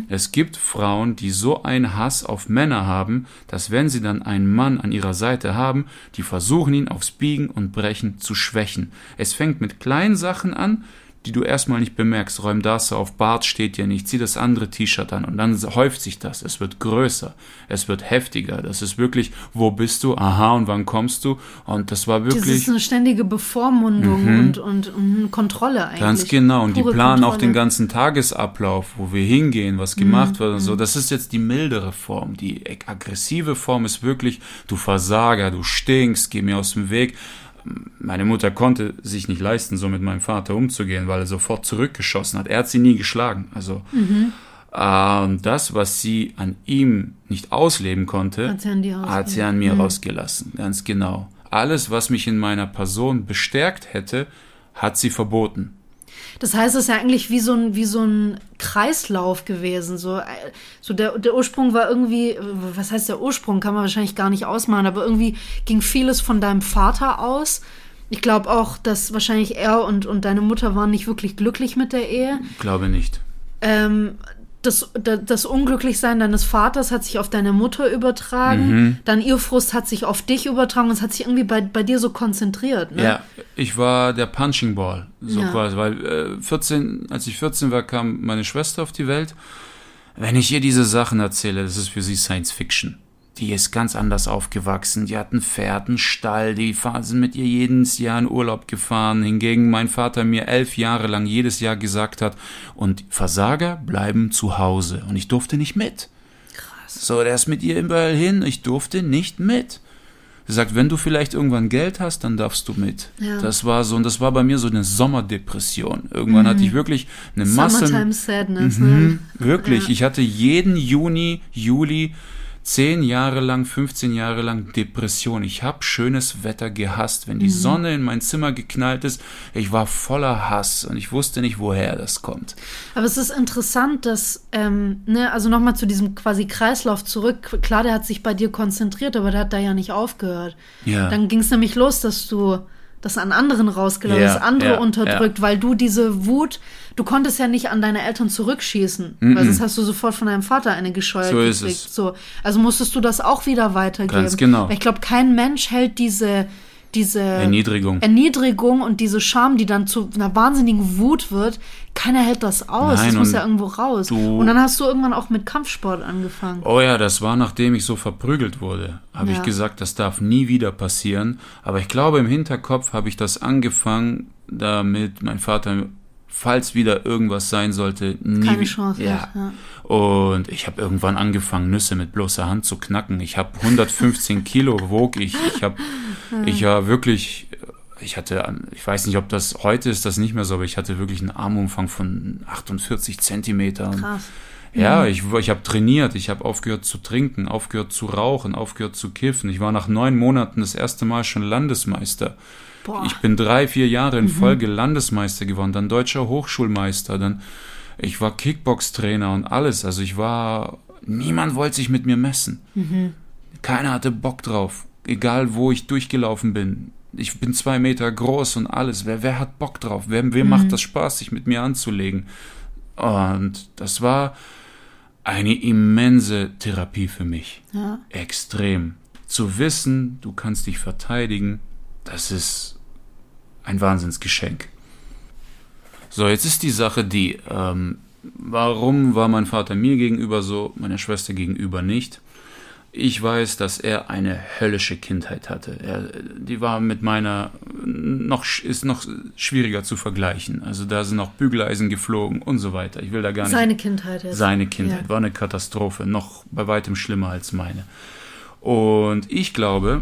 Es gibt Frauen, die so einen Hass auf Männer haben, dass wenn sie dann einen Mann an ihrer Seite haben, die versuchen ihn aufs Biegen und Brechen zu schwächen. Es fängt mit kleinen Sachen an, die du erstmal nicht bemerkst. Räum das auf, Bart steht ja nicht, zieh das andere T-Shirt an und dann häuft sich das. Es wird größer, es wird heftiger. Das ist wirklich, wo bist du? Aha, und wann kommst du? Und das war Das wirklich. ist eine ständige Bevormundung und, und, und Kontrolle eigentlich. Ganz genau. Und die planen auch Kontrolle. den ganzen Tagesablauf, wo wir hingehen, was gemacht wird und so. Das ist jetzt die mildere Form. Die aggressive Form ist wirklich, du Versager, du stinkst, geh mir aus dem Weg. Meine Mutter konnte sich nicht leisten, so mit meinem Vater umzugehen, weil er sofort zurückgeschossen hat. Er hat sie nie geschlagen. Also, äh, und das, was sie an ihm nicht ausleben konnte, Hat sie an dir hat ausgelassen. sie an mir rausgelassen. Ganz genau. Alles, was mich in meiner Person bestärkt hätte, hat sie verboten. Das heißt, es ist ja eigentlich wie so ein, wie so ein Kreislauf gewesen. So, äh, so der, der Ursprung war irgendwie, was heißt der Ursprung, kann man wahrscheinlich gar nicht ausmalen, aber irgendwie ging vieles von deinem Vater aus. Ich glaube auch, dass wahrscheinlich er und, und deine Mutter waren nicht wirklich glücklich mit der Ehe. Glaube nicht. Ähm, das, da- das Unglücklichsein deines Vaters hat sich auf deine Mutter übertragen, Mhm. dann ihr Frust hat sich auf dich übertragen und es hat sich irgendwie bei, bei dir so konzentriert. Ne? Ja, ich war der Punching Ball, so Ja. quasi, weil äh, 14, als ich 14 war, kam meine Schwester auf die Welt. Wenn ich ihr diese Sachen erzähle, das ist für sie Science Fiction. Die ist ganz anders aufgewachsen. Die hatten einen Stall, die sind mit ihr jedes Jahr in Urlaub gefahren. Hingegen mein Vater mir elf Jahre lang jedes Jahr gesagt hat, und Versager bleiben zu Hause. Und ich durfte nicht mit. Krass. So, der ist mit ihr überall hin, ich durfte nicht mit. Er sagt, wenn du vielleicht irgendwann Geld hast, dann darfst du mit. Ja. Das war so, und das war bei mir so eine Sommerdepression. Irgendwann mhm. hatte ich wirklich eine Masse. Summertime Sadness, mhm, ne? Wirklich. Ja. Ich hatte jeden Juni, Juli zehn Jahre lang, 15 Jahre lang Depression. Ich habe schönes Wetter gehasst. Wenn die mhm. Sonne in mein Zimmer geknallt ist, ich war voller Hass und ich wusste nicht, woher das kommt. Aber es ist interessant, dass, ähm, ne, also nochmal zu diesem quasi Kreislauf zurück. Klar, der hat sich bei dir konzentriert, aber der hat da ja nicht aufgehört. Ja. Dann ging es nämlich los, dass du das an anderen rausgelassen, ja, das andere ja, unterdrückt, ja. weil du diese Wut, du konntest ja nicht an deine Eltern zurückschießen, mm -mm. weil sonst hast du sofort von deinem Vater eine gescheuert so Ist es. So, also musstest du das auch wieder weitergeben. Ganz genau. Weil ich glaube, kein Mensch hält diese diese Erniedrigung. Erniedrigung und diese Scham, die dann zu einer wahnsinnigen Wut wird, keiner hält das aus. Nein, das muss ja irgendwo raus. Und dann hast du irgendwann auch mit Kampfsport angefangen. Oh ja, das war nachdem ich so verprügelt wurde. Habe ja. ich gesagt, das darf nie wieder passieren. Aber ich glaube, im Hinterkopf habe ich das angefangen, damit mein Vater falls wieder irgendwas sein sollte, nie Keine Chance. Ja. Ja. Und ich habe irgendwann angefangen, Nüsse mit bloßer Hand zu knacken. Ich habe 115 Kilo wog ich. Ich habe, ich war wirklich, ich hatte, ich weiß nicht, ob das heute ist, das nicht mehr so, aber ich hatte wirklich einen Armumfang von 48 Zentimetern. Krass. Ja, mhm. ich, ich habe trainiert, ich habe aufgehört zu trinken, aufgehört zu rauchen, aufgehört zu kiffen. Ich war nach neun Monaten das erste Mal schon Landesmeister. Boah. Ich bin drei, vier Jahre in mhm. Folge Landesmeister geworden, dann deutscher Hochschulmeister, dann ich war Kickbox-Trainer und alles. Also ich war, niemand wollte sich mit mir messen. Mhm. Keiner hatte Bock drauf, egal wo ich durchgelaufen bin. Ich bin zwei Meter groß und alles. Wer, wer hat Bock drauf? Wer, wem mhm. macht das Spaß, sich mit mir anzulegen? Und das war eine immense Therapie für mich. Ja. Extrem. Zu wissen, du kannst dich verteidigen, das ist ein Wahnsinnsgeschenk. So, jetzt ist die Sache die, ähm, warum war mein Vater mir gegenüber so, meiner Schwester gegenüber nicht? Ich weiß, dass er eine höllische Kindheit hatte. Er, die war mit meiner noch ist noch schwieriger zu vergleichen. Also da sind noch Bügeleisen geflogen und so weiter. Ich will da gar nicht. Seine Kindheit jetzt. Seine Kindheit ja. war eine Katastrophe, noch bei weitem schlimmer als meine. Und ich glaube,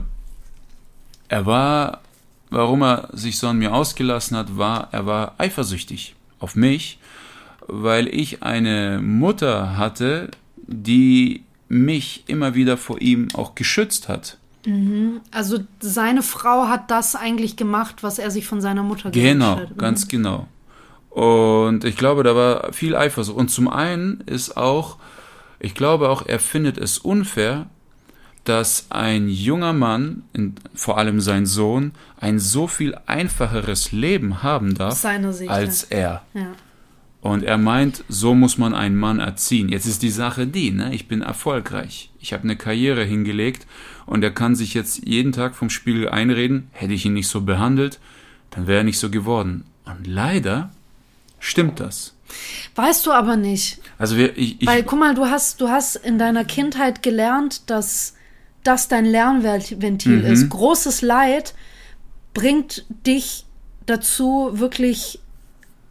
er war, warum er sich so an mir ausgelassen hat, war, er war eifersüchtig auf mich, weil ich eine Mutter hatte, die mich immer wieder vor ihm auch geschützt hat. Mhm. Also seine Frau hat das eigentlich gemacht, was er sich von seiner Mutter genau, hat. Genau, ganz genau. Und ich glaube, da war viel Eifersucht. Und zum einen ist auch, ich glaube auch, er findet es unfair, dass ein junger Mann, vor allem sein Sohn, ein so viel einfacheres Leben haben darf als er. Ja. Und er meint, so muss man einen Mann erziehen. Jetzt ist die Sache die, ne? ich bin erfolgreich. Ich habe eine Karriere hingelegt und er kann sich jetzt jeden Tag vom Spiegel einreden, hätte ich ihn nicht so behandelt, dann wäre er nicht so geworden. Und leider stimmt das. Weißt du aber nicht. Also wir, ich, ich, Weil, guck mal, du hast, du hast in deiner Kindheit gelernt, dass das dein Lernventil mhm. ist. Großes Leid bringt dich dazu, wirklich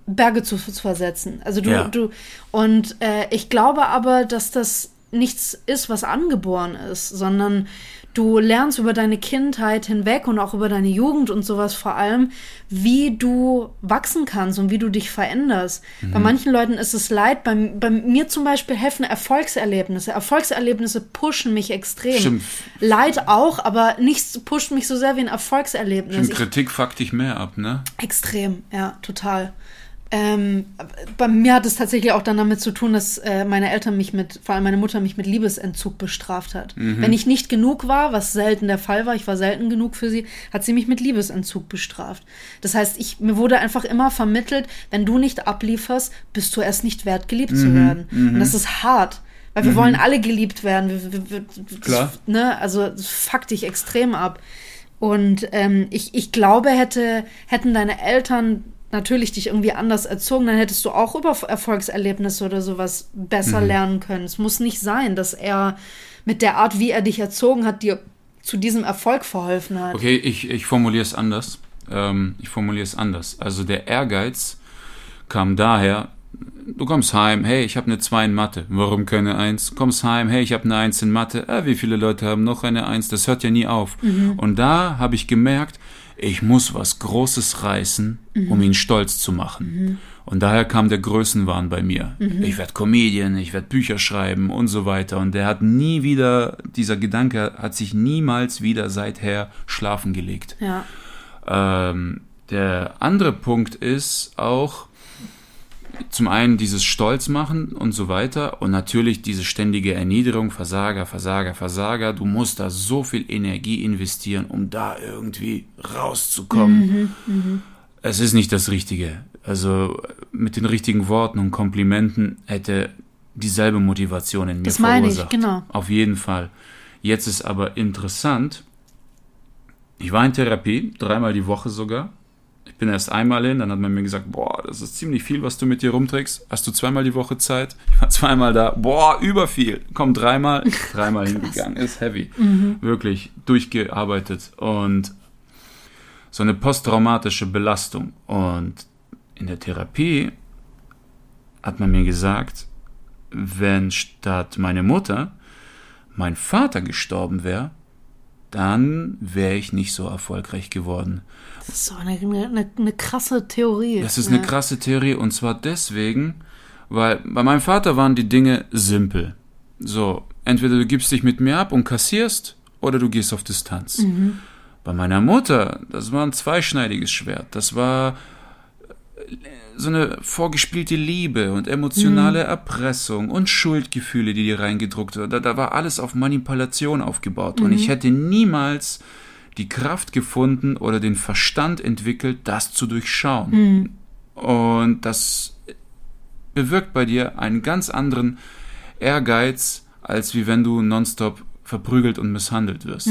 Berge zu, zu versetzen. Also du, ja. du und äh, ich glaube aber, dass das nichts ist, was angeboren ist, sondern du lernst über deine Kindheit hinweg und auch über deine Jugend und sowas vor allem, wie du wachsen kannst und wie du dich veränderst. Mhm. Bei manchen Leuten ist es leid. Bei, bei mir zum Beispiel helfen Erfolgserlebnisse. Erfolgserlebnisse pushen mich extrem. Stimmt. Leid auch, aber nichts pusht mich so sehr wie ein Erfolgserlebnis. Stimmt, Kritik fuckt dich mehr ab, ne? Extrem, ja, total. Ähm, bei mir hat es tatsächlich auch dann damit zu tun, dass äh, meine Eltern mich mit, vor allem meine Mutter mich mit Liebesentzug bestraft hat. Mhm. Wenn ich nicht genug war, was selten der Fall war, ich war selten genug für sie, hat sie mich mit Liebesentzug bestraft. Das heißt, ich, mir wurde einfach immer vermittelt, wenn du nicht ablieferst, bist du erst nicht wert, geliebt mhm. zu werden. Mhm. Und das ist hart. Weil wir mhm. wollen alle geliebt werden. Wir, wir, wir, Klar. Ne? Also das fuckt dich extrem ab. Und ähm, ich, ich glaube, hätte, hätten deine Eltern natürlich dich irgendwie anders erzogen, dann hättest du auch über Erfolgserlebnisse oder sowas besser Mhm. lernen können. Es muss nicht sein, dass er mit der Art, wie er dich erzogen hat, dir zu diesem Erfolg verholfen hat. Okay, ich, ich formuliere es anders. Ähm, ich formuliere es anders. Also der Ehrgeiz kam daher, du kommst heim, hey, ich habe eine 2 in Mathe. Warum keine 1? Kommst heim, hey, ich habe eine 1 in Mathe. Ah, wie viele Leute haben noch eine 1? Das hört ja nie auf. Und da habe ich gemerkt, ich muss was Großes reißen, um ihn stolz zu machen. Und daher kam der Größenwahn bei mir. Ich werde Comedian, ich werde Bücher schreiben und so weiter. Und der hat nie wieder, dieser Gedanke hat sich niemals wieder seither schlafen gelegt. Ja. Ähm, der andere Punkt ist auch zum einen dieses Stolz machen und so weiter und natürlich diese ständige Erniedrigung, Versager, Versager, Versager. Du musst da so viel Energie investieren, um da irgendwie rauszukommen. Es ist nicht das Richtige. Also mit den richtigen Worten und Komplimenten hätte dieselbe Motivation in mir Das meine ich, verursacht. genau. Auf jeden Fall. Jetzt ist aber interessant, ich war in Therapie, dreimal die Woche sogar. Ich bin erst einmal hin, dann hat man mir gesagt, boah, das ist ziemlich viel, was du mit dir rumträgst. Hast du zweimal die Woche Zeit? Ich war zweimal da, boah, über viel. Komm, dreimal, dreimal hingegangen, ist heavy. Wirklich durchgearbeitet und so eine posttraumatische Belastung. Und in der Therapie hat man mir gesagt, wenn statt meine Mutter mein Vater gestorben wäre, dann wäre ich nicht so erfolgreich geworden. Das ist so eine, eine, eine krasse Theorie. Das ist ja. eine krasse Theorie und zwar deswegen, weil bei meinem Vater waren die Dinge simpel. So, entweder du gibst dich mit mir ab und kassierst oder du gehst auf Distanz. Bei meiner Mutter, das war ein zweischneidiges Schwert. Das war so eine vorgespielte Liebe und emotionale Erpressung und Schuldgefühle, die dir reingedruckt wurden. Da, da war alles auf Manipulation aufgebaut. Und ich hätte niemals die Kraft gefunden oder den Verstand entwickelt, das zu durchschauen. Und das bewirkt bei dir einen ganz anderen Ehrgeiz, als wie wenn du nonstop verprügelt und misshandelt wirst.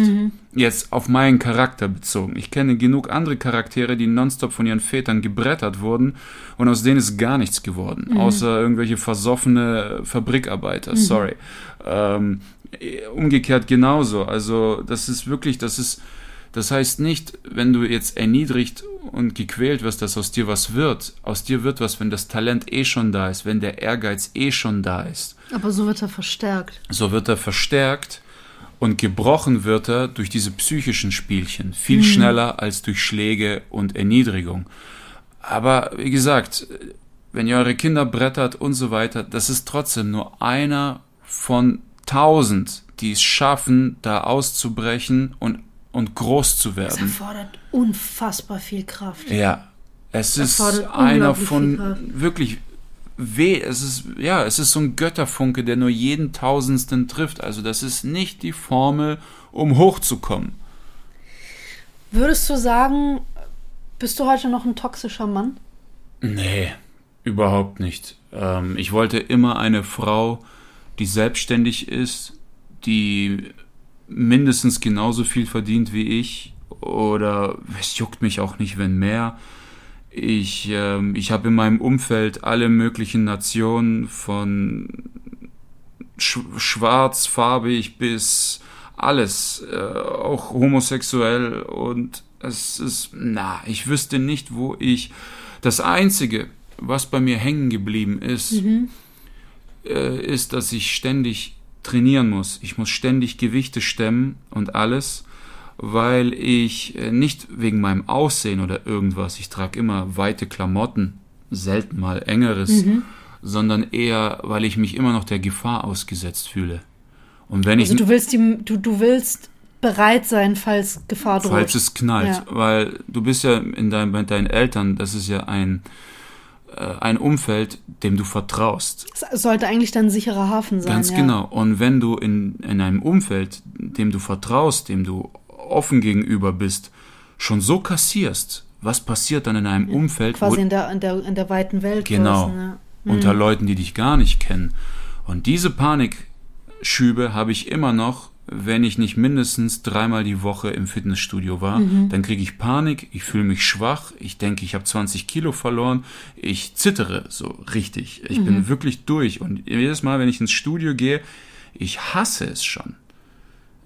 Jetzt auf meinen Charakter bezogen. Ich kenne genug andere Charaktere, die nonstop von ihren Vätern gebrettert wurden und aus denen ist gar nichts geworden, außer irgendwelche versoffene Fabrikarbeiter. Sorry. Ähm, umgekehrt genauso. Also das ist wirklich, das ist, das heißt nicht, wenn du jetzt erniedrigt und gequält wirst, dass aus dir was wird. Aus dir wird was, wenn das Talent eh schon da ist, wenn der Ehrgeiz eh schon da ist. Aber so wird er verstärkt. So wird er verstärkt und gebrochen wird er durch diese psychischen Spielchen viel schneller als durch Schläge und Erniedrigung. Aber wie gesagt, wenn ihr eure Kinder brettert und so weiter, das ist trotzdem nur einer von tausend, die es schaffen, da auszubrechen und, und groß zu Das werden. erfordert unfassbar viel Kraft. Ja, es ist einer von wirklich weh. Es ist ja, es ist so ein Götterfunke, der nur jeden Tausendsten trifft. Also das ist nicht die Formel, um hochzukommen. Würdest du sagen, bist du heute noch ein toxischer Mann? Nee, überhaupt nicht. Ähm, ich wollte immer eine Frau, die selbstständig ist, die mindestens genauso viel verdient wie ich. Oder es juckt mich auch nicht, wenn mehr. Ich, ähm, ich habe in meinem Umfeld alle möglichen Nationen von sch schwarzfarbig bis alles, äh, auch homosexuell und es ist, na, ich wüsste nicht, wo ich, das Einzige, was bei mir hängen geblieben ist, äh, ist, dass ich ständig trainieren muss. Ich muss ständig Gewichte stemmen und alles, weil ich äh, nicht wegen meinem Aussehen oder irgendwas, ich trage immer weite Klamotten, selten mal engeres, sondern eher, weil ich mich immer noch der Gefahr ausgesetzt fühle. Und wenn Also ich du willst die, du, du willst bereit sein, falls Gefahr droht. falls es knallt, Ja. weil du bist ja in dein, mit deinen Eltern, das ist ja ein äh, ein Umfeld, dem du vertraust. Es sollte eigentlich dein sicherer Hafen sein. Ganz ja. genau. Und wenn du in, in einem Umfeld, dem du vertraust, dem du offen gegenüber bist, schon so kassierst, was passiert dann in einem Umfeld, Quasi in der, in, der, in der weiten Welt. Genau. draußen, ja. unter Leuten, die dich gar nicht kennen. Und diese Panikschübe habe ich immer noch, wenn ich nicht mindestens dreimal die Woche im Fitnessstudio war. Mhm. Dann kriege ich Panik, ich fühle mich schwach, ich denke, ich habe 20 Kilo verloren, ich zittere so richtig. Ich Mhm. bin wirklich durch. Und jedes Mal, wenn ich ins Studio gehe, ich hasse es schon.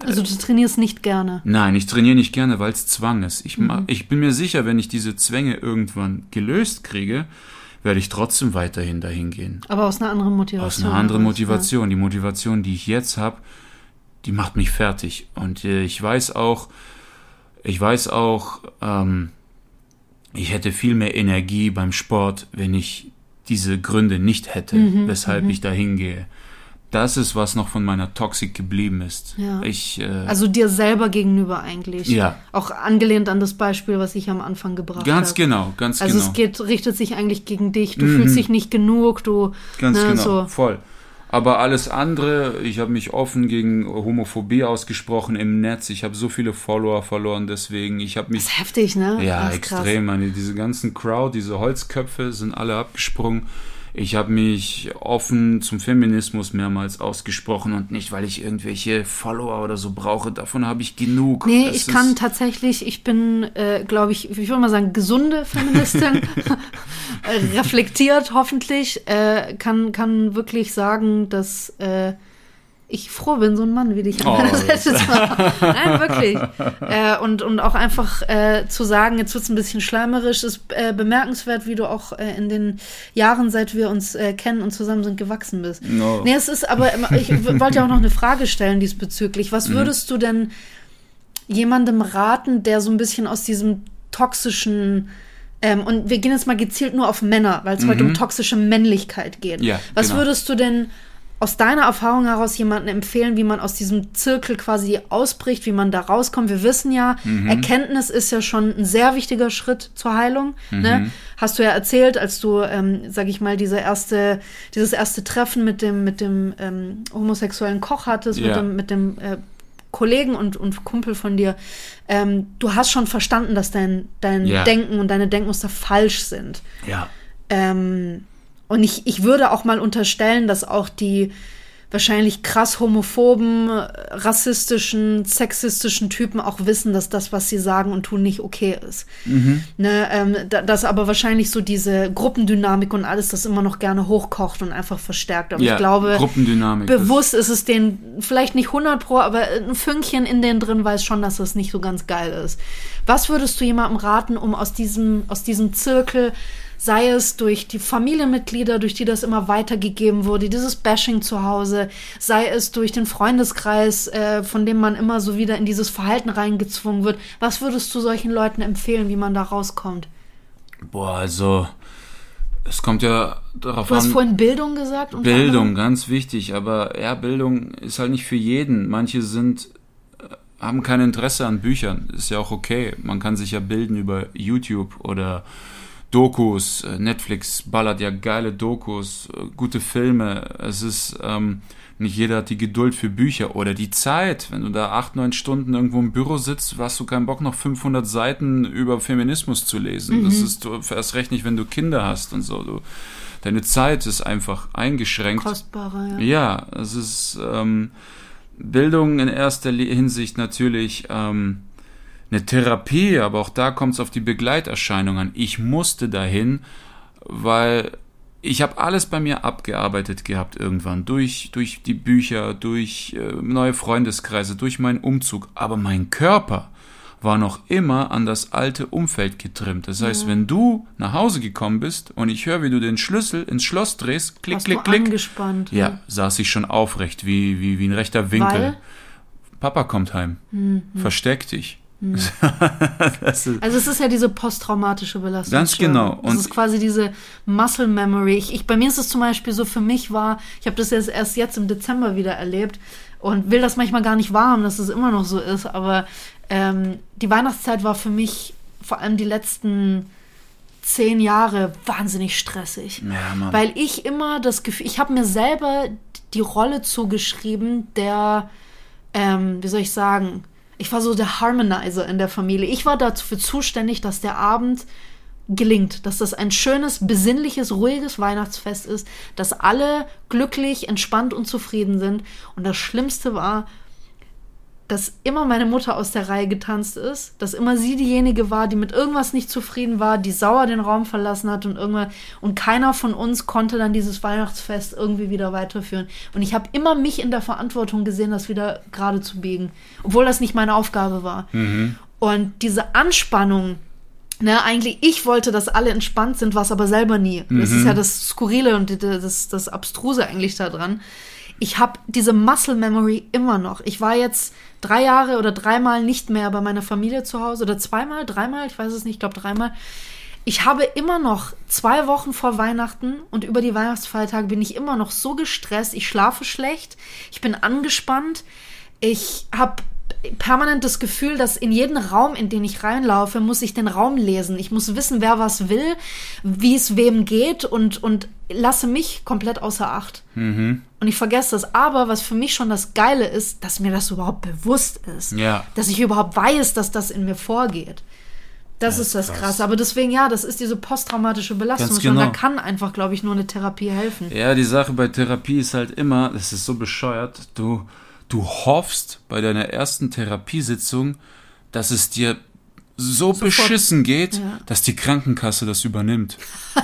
Also du trainierst nicht gerne. Nein, ich trainiere nicht gerne, weil es Zwang ist. Ich, Mhm. ich bin mir sicher, wenn ich diese Zwänge irgendwann gelöst kriege, werde ich trotzdem weiterhin dahin gehen. Aber aus einer anderen Aus Motivation. einer anderen Motivation. Die Motivation, die ich jetzt habe, die macht mich fertig. Und äh, ich weiß auch, ich weiß auch, ähm, ich hätte viel mehr Energie beim Sport, wenn ich diese Gründe nicht hätte, Mhm, weshalb ich da hingehe. Das ist, was noch von meiner Toxik geblieben ist. Ja. Ich, äh. Also dir selber gegenüber eigentlich. Ja. Auch angelehnt an das Beispiel, was ich am Anfang gebracht habe. ganz genau, ganz Also genau. es geht, richtet sich eigentlich gegen dich. Du fühlst dich nicht genug. Du Ganz ne, genau, so. voll. Aber alles andere, ich habe mich offen gegen Homophobie ausgesprochen im Netz. Ich habe so viele Follower verloren, deswegen. Ich habe mich Das ist heftig, ne? Ja, Das ist krass. extrem. Meine, diese ganzen Crowd, diese Holzköpfe sind alle abgesprungen. Ich habe mich offen zum Feminismus mehrmals ausgesprochen und nicht, weil ich irgendwelche Follower oder so brauche. Davon habe ich genug. Nee, Das ich kann tatsächlich, ich bin, äh, glaube ich, ich würde mal sagen, gesunde Feministin, reflektiert hoffentlich, äh, kann, kann wirklich sagen, dass äh, ich froh bin, so einen Mann wie dich an Oh, meiner Seite zu haben. Nein, wirklich. Äh, und, und auch einfach äh, zu sagen, jetzt wird's ein bisschen schleimerisch, ist äh, bemerkenswert, wie du auch äh, in den Jahren, seit wir uns äh, kennen und zusammen sind, gewachsen bist. No. Nee, es ist aber, ich wollte ja auch noch eine Frage stellen diesbezüglich. Mhm. Was würdest du denn jemandem raten, der so ein bisschen aus diesem toxischen ähm, und wir gehen jetzt mal gezielt nur auf Männer, weil es heute um toxische Männlichkeit geht. Mhm. Ja, Was genau. würdest du denn aus deiner Erfahrung heraus jemandem empfehlen, wie man aus diesem Zirkel quasi ausbricht, wie man da rauskommt? Wir wissen ja, Mhm. Erkenntnis ist ja schon ein sehr wichtiger Schritt zur Heilung. Ne? Mhm. Hast du ja erzählt, als du, ähm, sag ich mal, diese erste, dieses erste Treffen mit dem, mit dem ähm, homosexuellen Koch hattest, mit Ja. dem, mit dem äh, Kollegen und, und Kumpel von dir. Ähm, du hast schon verstanden, dass dein, dein Ja. Denken und deine Denkmuster falsch sind. Ja. Ähm, und ich, ich würde auch mal unterstellen, dass auch die wahrscheinlich krass homophoben, äh, rassistischen, sexistischen Typen auch wissen, dass das, was sie sagen und tun, nicht okay ist. Ne, ähm, da, dass aber wahrscheinlich so diese Gruppendynamik und alles das immer noch gerne hochkocht und einfach verstärkt. Aber ja, ich glaube, Gruppendynamik. bewusst ist es denen vielleicht nicht 100 pro, aber ein Fünkchen in denen drin weiß schon, dass das nicht so ganz geil ist. Was würdest du jemandem raten, um aus diesem, aus diesem Zirkel, sei es durch die Familienmitglieder, durch die das immer weitergegeben wurde, dieses Bashing zu Hause, sei es durch den Freundeskreis, äh, von dem man immer so wieder in dieses Verhalten reingezwungen wird. Was würdest du solchen Leuten empfehlen, wie man da rauskommt? Boah, also, es kommt ja darauf Du hast an. vorhin Bildung gesagt. Bildung, ganz wichtig, aber ja, Bildung ist halt nicht für jeden. Manche sind äh, haben kein Interesse an Büchern, ist ja auch okay. Man kann sich ja bilden über YouTube oder Dokus. Äh, Netflix ballert ja geile Dokus, äh, gute Filme. Es ist ähm, nicht jeder hat die Geduld für Bücher oder die Zeit. Wenn du da acht, neun Stunden irgendwo im Büro sitzt, hast du keinen Bock, noch 500 Seiten über Feminismus zu lesen. Das ist erst recht nicht, wenn du Kinder hast und so. Du, deine Zeit ist einfach eingeschränkt. Kostbarer, ja. Ja, es ist ähm, Bildung in erster Hinsicht natürlich ähm, eine Therapie, aber auch da kommt es auf die Begleiterscheinung an. Ich musste dahin, weil ich habe alles bei mir abgearbeitet gehabt irgendwann durch durch die Bücher, durch äh, neue Freundeskreise, durch meinen Umzug, aber mein Körper war noch immer an das alte Umfeld getrimmt. Das heißt, wenn du nach Hause gekommen bist und ich höre, wie du den Schlüssel ins Schloss drehst, klick, Warst klick, klick, angespannt. ja, saß ich schon aufrecht, wie, wie, wie ein rechter Winkel. Weil? Papa kommt heim. Versteck dich. ist, Also es ist ja diese posttraumatische Belastung. Ganz genau. Es Und- ist quasi diese Muscle Memory. Ich, ich, bei mir ist es zum Beispiel so, für mich war, ich habe das jetzt erst jetzt im Dezember wieder erlebt und will das manchmal gar nicht wahrhaben, dass es immer noch so ist, aber ähm, die Weihnachtszeit war für mich vor allem die letzten zehn Jahre wahnsinnig stressig. ja. Weil ich immer das Gefühl, ich habe mir selber die Rolle zugeschrieben, der, ähm, wie soll ich sagen, ich war so der Harmonizer in der Familie. Ich war dafür zuständig, dass der Abend gelingt, dass das ein schönes, besinnliches, ruhiges Weihnachtsfest ist, dass alle glücklich, entspannt und zufrieden sind. Und das Schlimmste war, dass immer meine Mutter aus der Reihe getanzt ist, dass immer sie diejenige war, die mit irgendwas nicht zufrieden war, die sauer den Raum verlassen hat und irgendwann und keiner von uns konnte dann dieses Weihnachtsfest irgendwie wieder weiterführen. Und ich habe immer mich in der Verantwortung gesehen, das wieder gerade zu biegen, obwohl das nicht meine Aufgabe war. Mhm. Und diese Anspannung, ne, eigentlich, ich wollte, dass alle entspannt sind, was aber selber nie. Das ist ja das Skurrile und das, das Abstruse eigentlich daran. Ich habe diese Muscle Memory immer noch. Ich war jetzt drei Jahre oder dreimal nicht mehr bei meiner Familie zu Hause oder zweimal, dreimal, ich weiß es nicht, ich glaube dreimal. Ich habe immer noch zwei Wochen vor Weihnachten und über die Weihnachtsfeiertage bin ich immer noch so gestresst. Ich schlafe schlecht, ich bin angespannt, ich habe permanent das Gefühl, dass in jeden Raum, in den ich reinlaufe, muss ich den Raum lesen. Ich muss wissen, wer was will, wie es wem geht und, und lasse mich komplett außer Acht. Und ich vergesse das. Aber was für mich schon das Geile ist, dass mir das überhaupt bewusst ist. Ja. Dass ich überhaupt weiß, dass das in mir vorgeht. Das Ja, ist das krass. Krasse. Aber deswegen, ja, das ist diese posttraumatische Belastung. Ganz schon. Da genau. kann einfach, glaube ich, nur eine Therapie helfen. Ja, die Sache bei Therapie ist halt immer, das ist so bescheuert, du, du hoffst bei deiner ersten Therapiesitzung, dass es dir so beschissen geht, Ja. dass die Krankenkasse das übernimmt.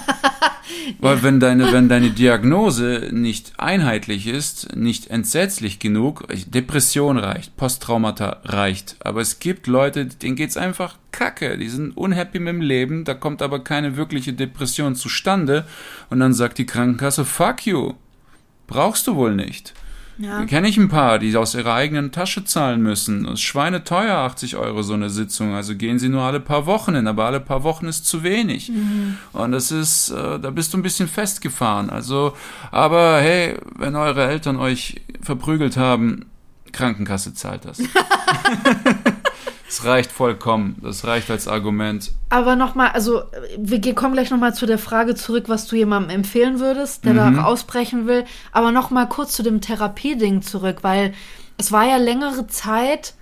Weil wenn deine, wenn deine Diagnose nicht einheitlich ist, nicht entsetzlich genug, Depression reicht, Posttraumata reicht. Aber es gibt Leute, denen geht's einfach kacke. Die sind unhappy mit dem Leben, da kommt aber keine wirkliche Depression zustande. Und dann sagt die Krankenkasse, fuck you. Brauchst du wohl nicht. Ja. Kenne ich ein paar, die aus ihrer eigenen Tasche zahlen müssen. Das ist schweineteuer, 80 Euro so eine Sitzung. Also gehen sie nur alle paar Wochen hin, aber alle paar Wochen ist zu wenig. Und das ist, äh, da bist du ein bisschen festgefahren. Also, aber hey, wenn eure Eltern euch verprügelt haben, Krankenkasse zahlt das. Es reicht vollkommen. Das reicht als Argument. Aber nochmal, also wir kommen gleich nochmal zu der Frage zurück, was du jemandem empfehlen würdest, der Mhm. da ausbrechen will. Aber nochmal kurz zu dem Therapieding zurück, weil es war ja längere Zeit,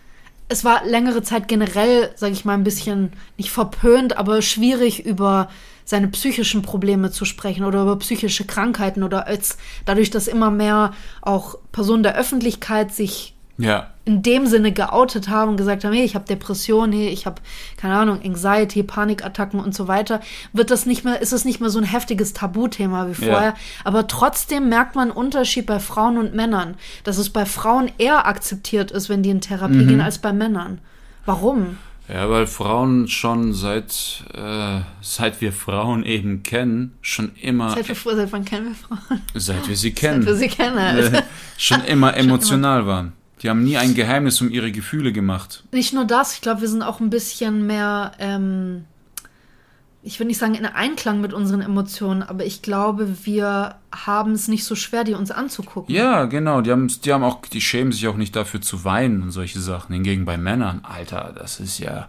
es war längere Zeit generell, sage ich mal, ein bisschen nicht verpönt, aber schwierig über seine psychischen Probleme zu sprechen oder über psychische Krankheiten oder als dadurch, dass immer mehr auch Personen der Öffentlichkeit sich Ja. in dem Sinne geoutet haben und gesagt haben, hey, ich habe Depressionen, hey, ich habe keine Ahnung, Anxiety, Panikattacken und so weiter, wird das nicht mehr, ist es nicht mehr so ein heftiges Tabuthema wie Ja. vorher. Aber trotzdem merkt man einen Unterschied bei Frauen und Männern, dass es bei Frauen eher akzeptiert ist, wenn die in Therapie Mhm. gehen, als bei Männern. Warum? Ja, weil Frauen schon seit, äh, seit wir Frauen eben kennen, schon immer, Seit, wir, seit wann kennen wir Frauen? seit wir sie kennen, Seit wir sie kennen. Äh, schon immer emotional waren. Die haben nie ein Geheimnis um ihre Gefühle gemacht. Nicht nur das, ich glaube, wir sind auch ein bisschen mehr, ähm, ich will nicht sagen in Einklang mit unseren Emotionen, aber ich glaube, wir haben es nicht so schwer, die uns anzugucken. Ja, genau. Die haben, die haben auch, die schämen sich auch nicht dafür zu weinen und solche Sachen. Hingegen bei Männern, Alter, das ist ja,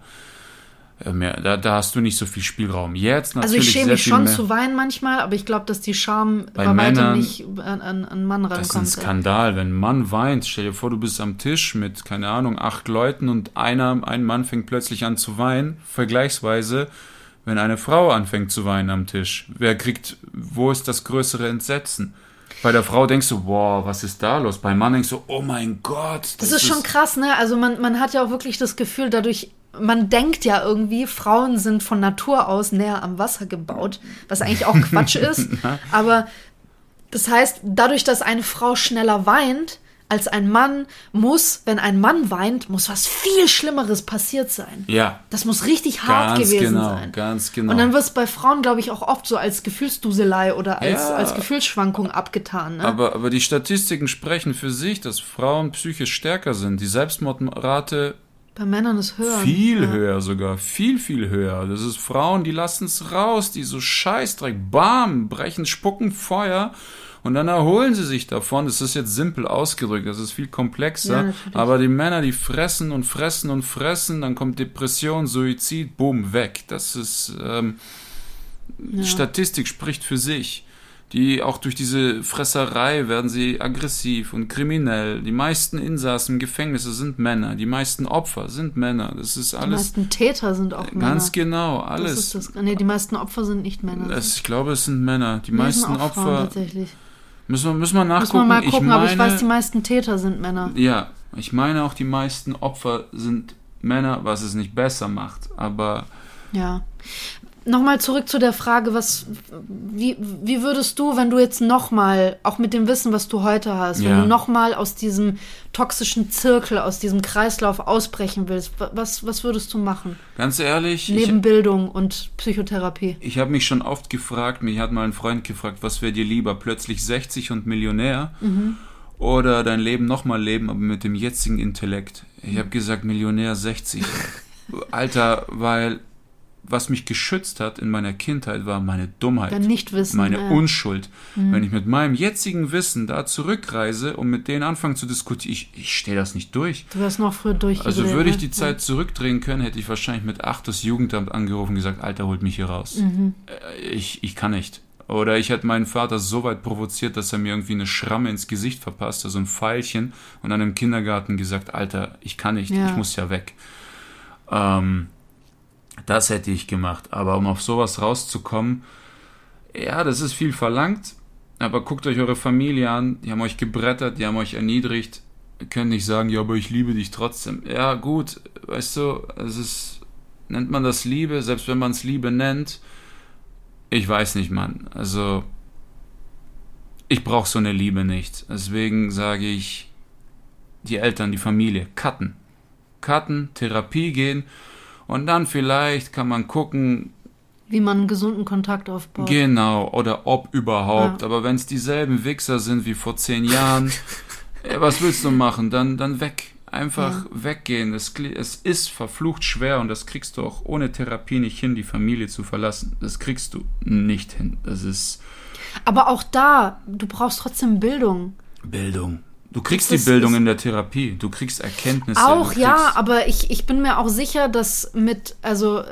mehr, da, da hast du nicht so viel Spielraum. Jetzt also natürlich ich schäme mich schon zu weinen manchmal, aber ich glaube, dass die Scham Bei bei, weitem Männern- nicht an, an, an Mann Das ist ein rankommt. Skandal, wenn ein Mann weint. Stell dir vor, du bist am Tisch mit, keine Ahnung, acht Leuten und einer, ein Mann fängt plötzlich an zu weinen. Vergleichsweise, wenn eine Frau anfängt zu weinen am Tisch. Wer kriegt, wo ist das größere Entsetzen? Bei der Frau denkst du, wow, was ist da los? Beim Mann denkst du, oh mein Gott. Das, ist schon krass, ne? Also man, man hat ja auch wirklich das Gefühl, dadurch, man denkt ja irgendwie, Frauen sind von Natur aus näher am Wasser gebaut, was eigentlich auch Quatsch ist. Aber das heißt, dadurch, dass eine Frau schneller weint als ein Mann, muss, wenn ein Mann weint, muss was viel Schlimmeres passiert sein. Ja, Das muss richtig hart ganz gewesen genau, sein. ganz genau. Und dann wird es bei Frauen, glaube ich, auch oft so als Gefühlsduselei oder als, Ja. als Gefühlsschwankung abgetan. Ne? aber, aber die Statistiken sprechen für sich, dass Frauen psychisch stärker sind. Die Selbstmordrate bei Männern ist höher. Viel ja. höher sogar, viel, viel höher. Das ist Frauen, die lassen es raus, die so Scheißdreck, bam, brechen, spucken Feuer und dann erholen sie sich davon. Das ist jetzt simpel ausgedrückt, das ist viel Ja, komplexer. natürlich. aber die Männer, die fressen und fressen und fressen, dann kommt Depression, Suizid, boom, weg. Das ist, ähm, die Statistik spricht für sich. Die auch durch diese Fresserei werden sie aggressiv und kriminell. Die meisten Insassen im Gefängnis sind Männer. Die meisten Opfer sind Männer. Das ist Die alles meisten Täter sind auch Männer. ganz genau. Das Alles. ist das. Nee, die meisten Opfer sind nicht Männer. Das, ich glaube, es sind Männer. Die Nee, meisten auch Frauen Opfer. tatsächlich. Müssen wir, müssen wir nachgucken. Muss man mal gucken, ich aber meine, ich weiß, die meisten Täter sind Männer. Ja, Ich meine auch, die meisten Opfer sind Männer, was es nicht besser macht. Aber Ja. Nochmal zurück zu der Frage, was, wie, wie würdest du, wenn du jetzt nochmal, auch mit dem Wissen, was du heute hast, wenn Ja. du nochmal aus diesem toxischen Zirkel, aus diesem Kreislauf ausbrechen willst, wa- was, was würdest du machen? ganz ehrlich, ich, Neben Bildung und Psychotherapie. ich habe mich schon oft gefragt, mich hat mal ein Freund gefragt, was wäre dir lieber, plötzlich 60 und Millionär oder dein Leben nochmal leben, aber mit dem jetzigen Intellekt. Ich habe gesagt, Millionär 60. Alter, weil was mich geschützt hat in meiner Kindheit war meine Dummheit. Dein Nichtwissen, Meine ja. Unschuld. Wenn ich mit meinem jetzigen Wissen da zurückreise und mit denen anfange zu diskutieren, ich, ich stehe das nicht durch. Du wärst noch früher durch. Also würde ich die Zeit zurückdrehen können, hätte ich wahrscheinlich mit acht das Jugendamt angerufen und gesagt, Alter, holt mich hier raus. Äh, Ich, ich kann nicht. Oder ich hätte meinen Vater so weit provoziert, dass er mir irgendwie eine Schramme ins Gesicht verpasst, also ein Pfeilchen, und dann im Kindergarten gesagt, Alter, ich kann nicht, Ja. ich muss ja weg. Ähm, das hätte ich gemacht. Aber um auf sowas rauszukommen, ja, das ist viel verlangt. Aber guckt euch eure Familie an, die haben euch gebrettert, die haben euch erniedrigt. Ihr könnt nicht sagen, ja, aber ich liebe dich trotzdem. Ja, gut, weißt du, es ist, nennt man das Liebe, selbst wenn man es Liebe nennt, ich weiß nicht, Mann. Also, ich brauche so eine Liebe nicht. Deswegen sage ich, die Eltern, die Familie, cutten. Cutten, Therapie gehen und dann vielleicht kann man gucken, Wie man einen gesunden Kontakt aufbaut. Genau, oder ob überhaupt. Ja. Aber wenn es dieselben Wichser sind wie vor zehn Jahren, ja, was willst du machen? Dann, dann weg. Einfach weggehen. Es, es ist verflucht schwer und das kriegst du auch ohne Therapie nicht hin, die Familie zu verlassen. Das kriegst du nicht hin. Das ist Aber auch da, du brauchst trotzdem Bildung. Bildung. Du kriegst die Bildung in der Therapie. Du kriegst Erkenntnisse. Auch du ja, kriegst- aber ich, ich bin mir auch sicher, dass mit, also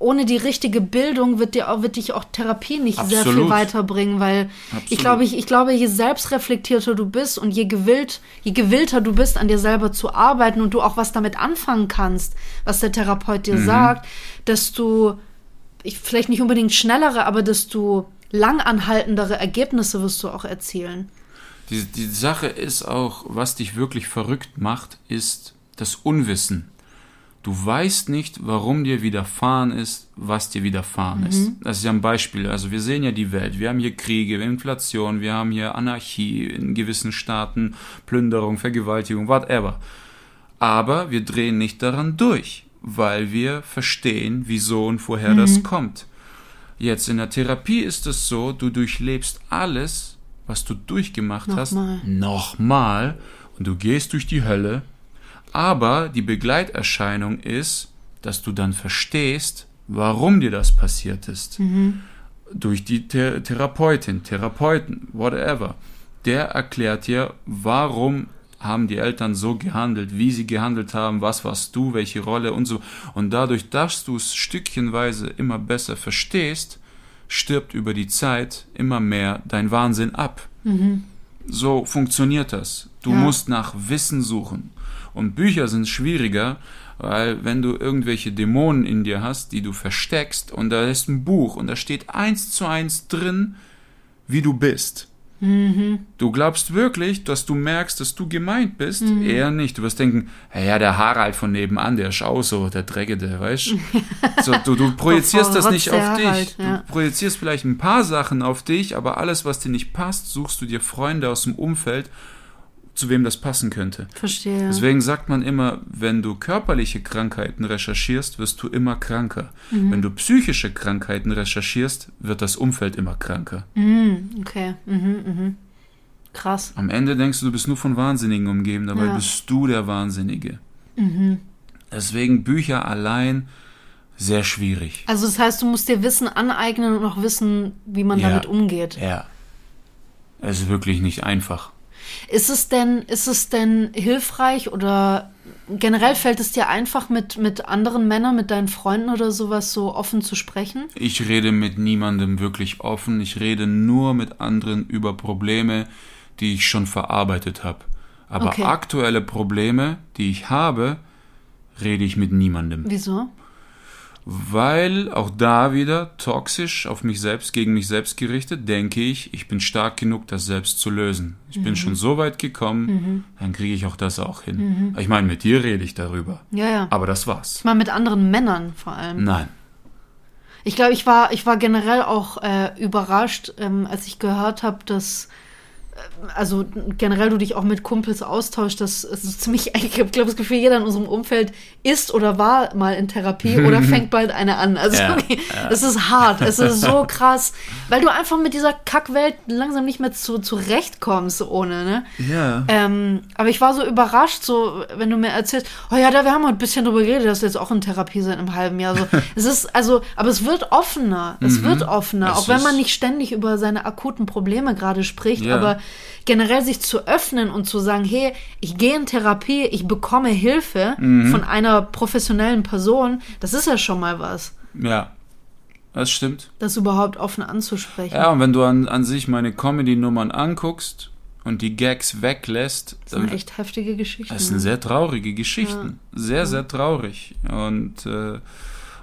ohne die richtige Bildung wird dir auch, wird dich auch Therapie nicht sehr viel Absolut. weiterbringen, weil ich Absolut. glaube, ich, ich glaube, je selbstreflektierter du bist und je gewillt, je gewillter du bist, an dir selber zu arbeiten und du auch was damit anfangen kannst, was der Therapeut dir sagt, desto, ich, vielleicht nicht unbedingt schnellere, aber desto langanhaltendere Ergebnisse wirst du auch erzielen. Die, die Sache ist auch, was dich wirklich verrückt macht, ist das Unwissen. Du weißt nicht, warum dir widerfahren ist, was dir widerfahren ist. Das ist ja ein Beispiel. Also wir sehen ja die Welt. Wir haben hier Kriege, Inflation, wir haben hier Anarchie in gewissen Staaten, Plünderung, Vergewaltigung, whatever. Aber wir drehen nicht daran durch, weil wir verstehen, wieso und woher das kommt. Jetzt in der Therapie ist es so, du durchlebst alles, was du durchgemacht hast, Nochmal. nochmal und du gehst durch die Hölle. Aber die Begleiterscheinung ist, dass du dann verstehst, warum dir das passiert ist. Durch die Thera- Therapeutin, Therapeuten, whatever. Der erklärt dir, warum haben die Eltern so gehandelt, wie sie gehandelt haben, was warst du, welche Rolle und so. Und dadurch, dass du es stückchenweise immer besser verstehst, stirbt über die Zeit immer mehr dein Wahnsinn ab. So funktioniert das. Du Ja. musst nach Wissen suchen. Und Bücher sind schwieriger, weil wenn du irgendwelche Dämonen in dir hast, die du versteckst, und da ist ein Buch und da steht eins zu eins drin, wie du bist. Du glaubst wirklich, dass du merkst, dass du gemeint bist? Eher nicht. Du wirst denken, ja, der Harald von nebenan, der ist auch so, der Dreckige, weißt du? So, du, du projizierst das nicht auf dich. Harald, ja. Du projizierst vielleicht ein paar Sachen auf dich, aber alles, was dir nicht passt, suchst du dir Freunde aus dem Umfeld, zu wem das passen könnte. Verstehe. Deswegen sagt man immer, wenn du körperliche Krankheiten recherchierst, wirst du immer kranker. Mhm. Wenn du psychische Krankheiten recherchierst, wird das Umfeld immer kranker. Okay. Mhm, mhm. Krass. Am Ende denkst du, du bist nur von Wahnsinnigen umgeben, dabei Ja. bist du der Wahnsinnige. Deswegen Bücher allein sehr schwierig. Also das heißt, du musst dir Wissen aneignen und auch wissen, wie man Ja. damit umgeht. Ja. Es ist wirklich nicht einfach. Ist es denn, ist es denn hilfreich oder generell fällt es dir einfach mit, mit anderen Männern, mit deinen Freunden oder sowas so offen zu sprechen? Ich rede mit niemandem wirklich offen. Ich rede nur mit anderen über Probleme, die ich schon verarbeitet habe. Aber Okay. aktuelle Probleme, die ich habe, rede ich mit niemandem. Wieso? Weil auch da wieder toxisch auf mich selbst, gegen mich selbst gerichtet, denke ich, ich bin stark genug, das selbst zu lösen. Ich bin schon so weit gekommen, dann kriege ich auch das auch hin. Ich meine, mit dir rede ich darüber. Ja, ja. Aber das war's. Mal mit anderen Männern vor allem. Nein. Ich glaube, ich war, ich war generell auch äh, überrascht, ähm, als ich gehört habe, dass also generell du dich auch mit Kumpels austauschst, dass es ist ziemlich, ich glaube, das Gefühl, jeder in unserem Umfeld ist oder war mal in Therapie oder fängt bald eine an. Also Ja, okay, ja. es ist hart, es ist so krass, weil du einfach mit dieser Kackwelt langsam nicht mehr zu, zurechtkommst ohne, ne? Ja. Ähm, aber ich war so überrascht, so, wenn du mir erzählst, oh ja, da wir haben heute ein bisschen drüber geredet, dass du jetzt auch in Therapie seit einem halben Jahr. So, es ist, also, aber es wird offener. Es wird offener. Mhm. Es auch wenn man nicht ständig über seine akuten Probleme gerade spricht, Ja. aber generell sich zu öffnen und zu sagen, hey, ich gehe in Therapie, ich bekomme Hilfe Mhm. von einer professionellen Person, das ist ja schon mal was, Ja. Das stimmt. das überhaupt offen anzusprechen. Ja, und wenn du an, an sich meine Comedy-Nummern anguckst und die Gags weglässt, das sind echt heftige Geschichten. Das sind sehr traurige Geschichten. Sehr, sehr traurig. Und, äh,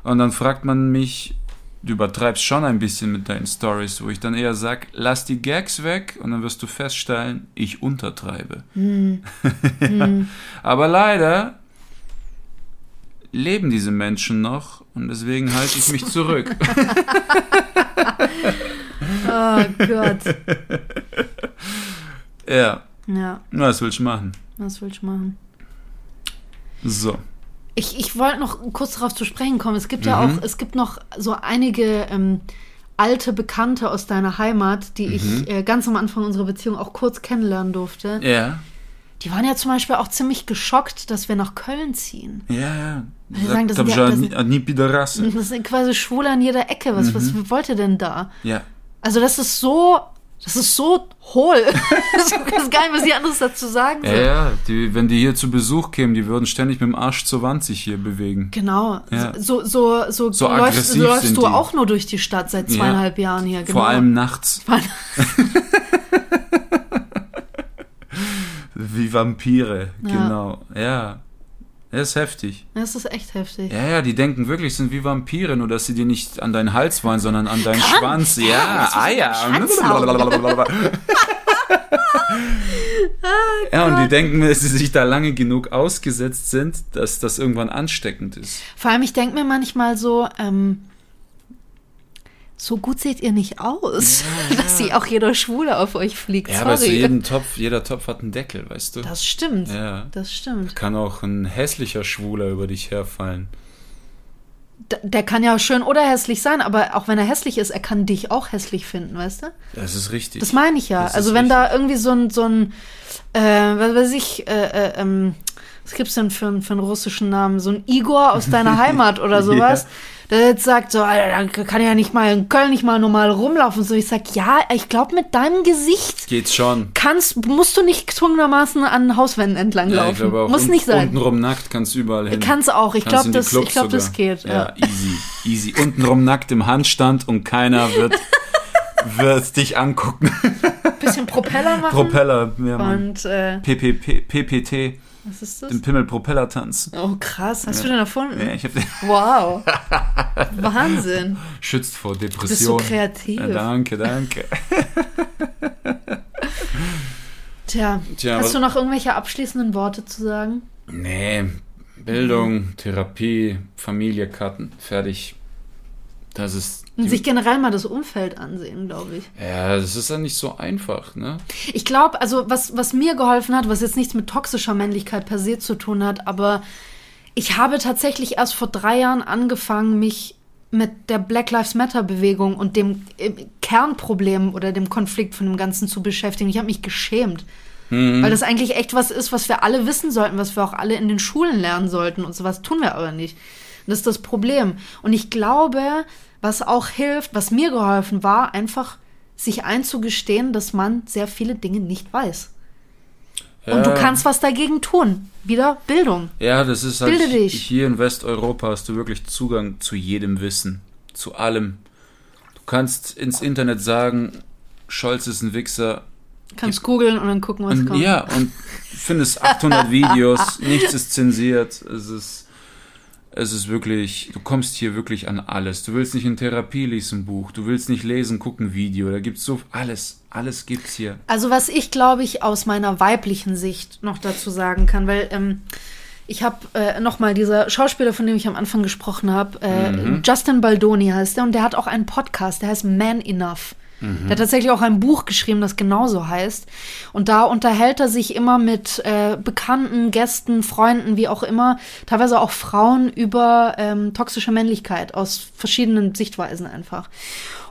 und dann fragt man mich, du übertreibst schon ein bisschen mit deinen Stories, wo ich dann eher sag, lass die Gags weg und dann wirst du feststellen, ich untertreibe. ja. Aber leider leben diese Menschen noch und deswegen halte ich mich zurück. Oh Gott. ja, Ja, was willst du machen? was willst du machen? So. Ich, ich wollte noch kurz darauf zu sprechen kommen. Es gibt ja Mhm. auch, es gibt noch so einige ähm, alte Bekannte aus deiner Heimat, die Mhm. ich äh, ganz am Anfang unserer Beziehung auch kurz kennenlernen durfte. Ja. Die waren ja zum Beispiel auch ziemlich geschockt, dass wir nach Köln ziehen. Ja, ja. die sagen, das sind ja- das sind- ani Pidarasse. Das sind quasi Schwule an jeder Ecke. Was, was Mhm. wollt ihr denn da? Ja. Also das ist so, das ist so hohl. ich weiß gar nicht, was ich anderes dazu sagen Ja, soll. ja, die, wenn die hier zu Besuch kämen, die würden ständig mit dem Arsch zur Wand sich hier bewegen. Genau. Ja. So, so, so, So läufst, läufst du die. auch nur durch die Stadt seit zweieinhalb Jahren hier. Genau. Vor allem nachts. Vor- Wie Vampire, Ja. genau. Ja. Das ist heftig. Das ist echt heftig. Ja, ja, die denken wirklich, sind wie Vampire, nur dass sie dir nicht an deinen Hals wollen, sondern an deinen Schwanz. Ja, Eier. Schwanz ja, und die denken, dass sie sich da lange genug ausgesetzt sind, dass das irgendwann ansteckend ist. Vor allem, ich denke mir manchmal so, ähm, so gut seht ihr nicht aus, dass sie auch jeder Schwule auf euch fliegt. Ja, aber zu Sorry. jedem Topf, jeder Topf hat einen Deckel, weißt du? das stimmt. Ja. Das stimmt. Kann auch ein hässlicher Schwuler über dich herfallen. D der kann ja schön oder hässlich sein, aber auch wenn er hässlich ist, er kann dich auch hässlich finden, weißt du? Das ist richtig. Das meine ich ja. Das also wenn richtig. da irgendwie so ein, so ein, äh, was weiß ich, äh, äh, ähm, was gibt's denn für, für einen russischen Namen? So ein Igor aus deiner Heimat oder sowas, der jetzt sagt so, Alter, da kann ja nicht mal in Köln nicht mal normal rumlaufen. So, ich sag, ja, ich glaube mit deinem Gesicht Geht's schon. kannst, musst du nicht gezwungenermaßen an Hauswänden entlang Ja, Muss un- nicht sein. Untenrum nackt kannst du überall hin. Kann's auch. Ich Kannst glaube, das, ich glaub, das geht. Ja, Ja. easy, easy. Untenrum nackt im Handstand und keiner wird, wird dich angucken. Bisschen Propeller machen. Propeller, ja, Mann. Und äh, PPT, was ist das? den Pimmel-Propeller-Tanz. Oh krass, hast du den erfunden? Ja, ich hab den Wow. Wahnsinn. schützt vor Du bist so Depressionen. kreativ. Ja, danke, danke. Tja, Tja, hast du noch irgendwelche abschließenden Worte zu sagen? Nee, Bildung, Therapie, Familie cutten, fertig. Das ist. Und sich generell mal das Umfeld ansehen, glaube ich. Ja, das ist ja nicht so einfach, ne? Ich glaube, also was, was mir geholfen hat, was jetzt nichts mit toxischer Männlichkeit per se zu tun hat, aber ich habe tatsächlich erst vor drei Jahren angefangen, mich mit der Black Lives Matter Bewegung und dem äh, Kernproblem oder dem Konflikt von dem Ganzen zu beschäftigen. Ich habe mich geschämt. Weil das eigentlich echt was ist, was wir alle wissen sollten, was wir auch alle in den Schulen lernen sollten und sowas tun wir aber nicht. Das ist das Problem. Und ich glaube, was auch hilft, was mir geholfen war, einfach sich einzugestehen, dass man sehr viele Dinge nicht weiß. Und du Ja. kannst was dagegen tun. Wieder Bildung. Ja, das ist halt. Bilde dich. Hier in Westeuropa hast du wirklich Zugang zu jedem Wissen. Zu allem. Du kannst ins Internet sagen, Scholz ist ein Wichser. Kannst googeln und dann gucken, was Und, kommt. ja, und findest 800 Videos, nichts ist zensiert. Es ist. Es ist wirklich, du kommst hier wirklich an alles. Du willst nicht in Therapie lesen Buch, du willst nicht lesen, gucken Video. Da gibt's so alles, alles gibt's hier. Also was ich glaube ich aus meiner weiblichen Sicht noch dazu sagen kann, weil ähm, ich habe äh, noch mal dieser Schauspieler, von dem ich am Anfang gesprochen habe, äh, Mhm. Justin Baldoni heißt der und der hat auch einen Podcast, der heißt Man Enough. Mhm. Der hat tatsächlich auch ein Buch geschrieben, das genauso heißt. Und da unterhält er sich immer mit äh, Bekannten, Gästen, Freunden, wie auch immer, teilweise auch Frauen über ähm, toxische Männlichkeit aus verschiedenen Sichtweisen einfach.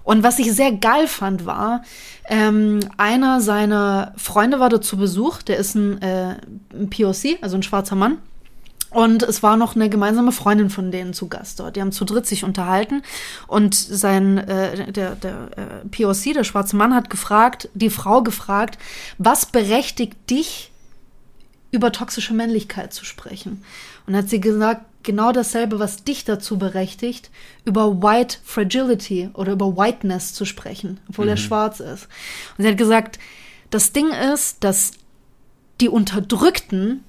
Und was ich sehr geil fand, war, ähm, einer seiner Freunde war dort zu Besuch, der ist ein, äh, ein POC, also ein schwarzer Mann. Und es war noch eine gemeinsame Freundin von denen zu Gast dort. Die haben zu dritt sich unterhalten und sein äh, der der äh, POC, der schwarze Mann, hat gefragt, die Frau gefragt, was berechtigt dich über toxische Männlichkeit zu sprechen? Und hat sie gesagt, genau dasselbe, was dich dazu berechtigt, über White Fragility oder über Whiteness zu sprechen, obwohl er schwarz ist. Und sie hat gesagt, das Ding ist, dass die Unterdrückten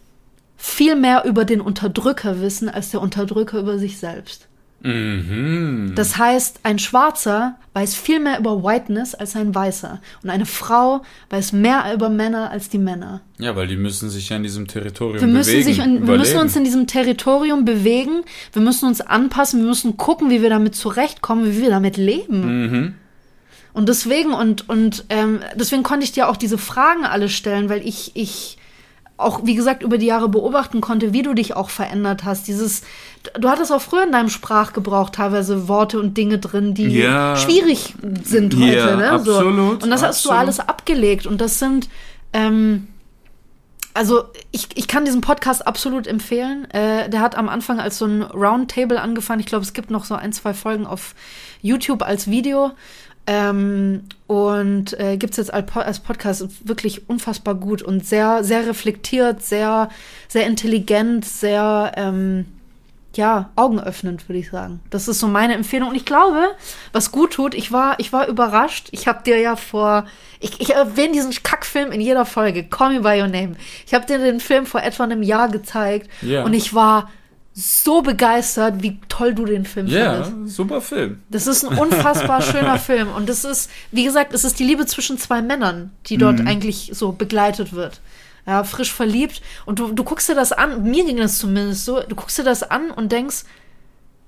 viel mehr über den Unterdrücker wissen als der Unterdrücker über sich selbst. Mhm. Das heißt, ein Schwarzer weiß viel mehr über Whiteness als ein Weißer. Und eine Frau weiß mehr über Männer als die Männer. Ja, weil die müssen sich ja in diesem Territorium Wir müssen, bewegen, sich in, wir müssen uns in diesem Territorium bewegen. Wir müssen uns anpassen. Wir müssen gucken, wie wir damit zurechtkommen, wie wir damit leben. Mhm. Und deswegen, und, und ähm, deswegen konnte ich dir auch diese Fragen alle stellen, weil ich, ich auch, wie gesagt, über die Jahre beobachten konnte, wie du dich auch verändert hast. Dieses, du hattest auch früher in deinem Sprachgebrauch teilweise Worte und Dinge drin, die Ja. schwierig sind heute. Ja, ne? so. absolut, Und das hast du absolut. alles abgelegt. Und das sind, ähm, also ich, ich kann diesen Podcast absolut empfehlen. Äh, der hat am Anfang als so ein Roundtable angefangen. Ich glaube, es gibt noch so ein, zwei Folgen auf YouTube als Video. Ähm, und äh, gibt es jetzt als, Po- als Podcast wirklich unfassbar gut und sehr, sehr reflektiert, sehr, sehr intelligent, sehr, ähm, ja, augenöffnend, würde ich sagen. Das ist so meine Empfehlung. Und ich glaube, was gut tut, ich war, ich war überrascht. Ich habe dir ja vor, ich, ich erwähne diesen Kackfilm in jeder Folge, Call Me By Your Name. Ich habe dir den Film vor etwa einem Jahr gezeigt Ja. und ich war so begeistert, wie toll du den Film Ja, findest. super Film. Das ist ein unfassbar schöner Film. Und das ist, wie gesagt, es ist die Liebe zwischen zwei Männern, die dort Mhm. eigentlich so begleitet wird. Ja, frisch verliebt. Und du, du guckst dir das an, mir ging das zumindest so, du guckst dir das an und denkst,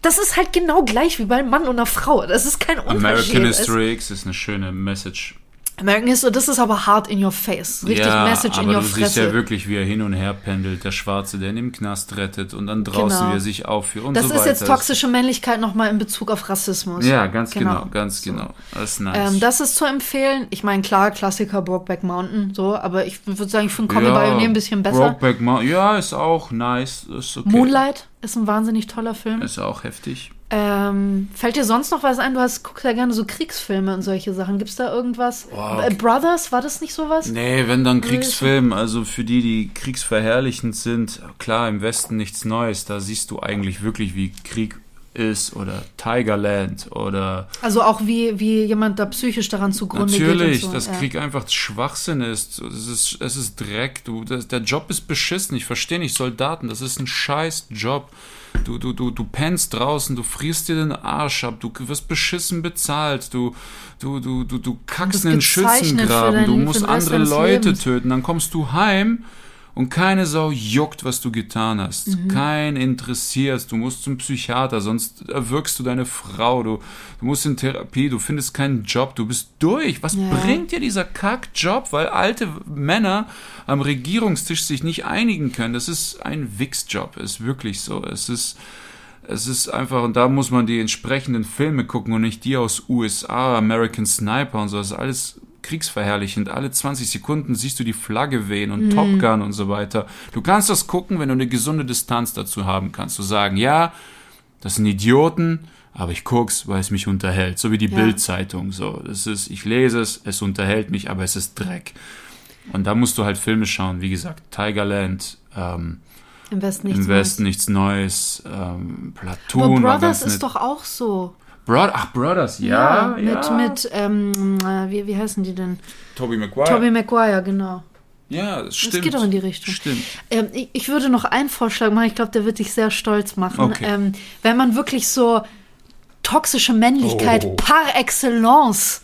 das ist halt genau gleich wie bei einem Mann und einer Frau. Das ist kein Unterschied. American Es- History X ist eine schöne Message. American History, das ist aber hard in your face. Richtig ja, Message in your du siehst Fresse. ja wirklich, wie er hin und her pendelt, der Schwarze, der ihn im Knast rettet und dann draußen, Genau. wie er sich aufführt und das so ist weiter. jetzt toxische Männlichkeit nochmal in Bezug auf Rassismus. Ja, ganz genau, Genau. ganz genau. Das ist nice. Ähm, das ist zu empfehlen. Ich meine, klar, Klassiker Brokeback Mountain, so, aber ich würde sagen, ich finde Your Name ein bisschen besser. Brokeback Mountain, ja, ist auch nice. Ist okay. Moonlight ist ein wahnsinnig toller Film. Ist auch heftig. Ähm, fällt dir sonst noch was ein? Du hast, guckst ja gerne so Kriegsfilme und solche Sachen. Gibt's da irgendwas? Äh, okay. Brothers, war das nicht sowas? Nee, wenn dann Kriegsfilm, also für die, die kriegsverherrlichend sind, klar, im Westen nichts Neues, da siehst du eigentlich wirklich, wie Krieg ist oder Tigerland oder Also auch wie, wie jemand da psychisch daran zugrunde natürlich, geht. und so. dass ja. Krieg einfach Schwachsinn ist. Es ist, es ist Dreck. Du, das, der Job ist beschissen. Ich verstehe nicht, Soldaten, das ist ein scheiß Job. Du, du, du, du pennst draußen, du frierst dir den Arsch ab, du wirst beschissen bezahlt, du, du, du, du, du kackst in den Schützengraben, du musst andere Leute Lebens. töten, dann kommst du heim und keine Sau juckt, was du getan hast. Mhm. Kein interessiert. Du musst zum Psychiater, sonst erwürgst du deine Frau. Du, du musst in Therapie, du findest keinen Job, du bist durch. Was Ja. bringt dir dieser Kackjob, weil alte Männer am Regierungstisch sich nicht einigen können? Das ist ein Wichsjob, ist wirklich so. Es ist, es ist einfach, und da muss man die entsprechenden Filme gucken und nicht die aus USA, American Sniper und so. Das ist alles kriegsverherrlichend. Alle 20 Sekunden siehst du die Flagge wehen und Top Gun und so weiter. Du kannst das gucken, wenn du eine gesunde Distanz dazu haben kannst. Du sagen, ja, das sind Idioten, aber ich guck's, weil es mich unterhält. So wie die Ja. Bild-Zeitung. So, das ist, ich lese es, es unterhält mich, aber es ist Dreck. Und da musst du halt Filme schauen, wie gesagt, Tigerland, ähm, Im Westen nichts im Westen nichts Neues, ähm, Neues. Platoon. Aber Brothers ist doch auch so. Bro Ach, Brothers, ja. ja, mit, mit, ähm, äh, wie, wie heißen die denn? Tobey Maguire. Tobey Maguire, genau. Ja, das stimmt. Das geht auch in die Richtung. Stimmt. Ähm, ich, ich würde noch einen Vorschlag machen, ich glaube, der wird dich sehr stolz machen. Okay. Ähm, wenn man wirklich so toxische Männlichkeit Oh. par excellence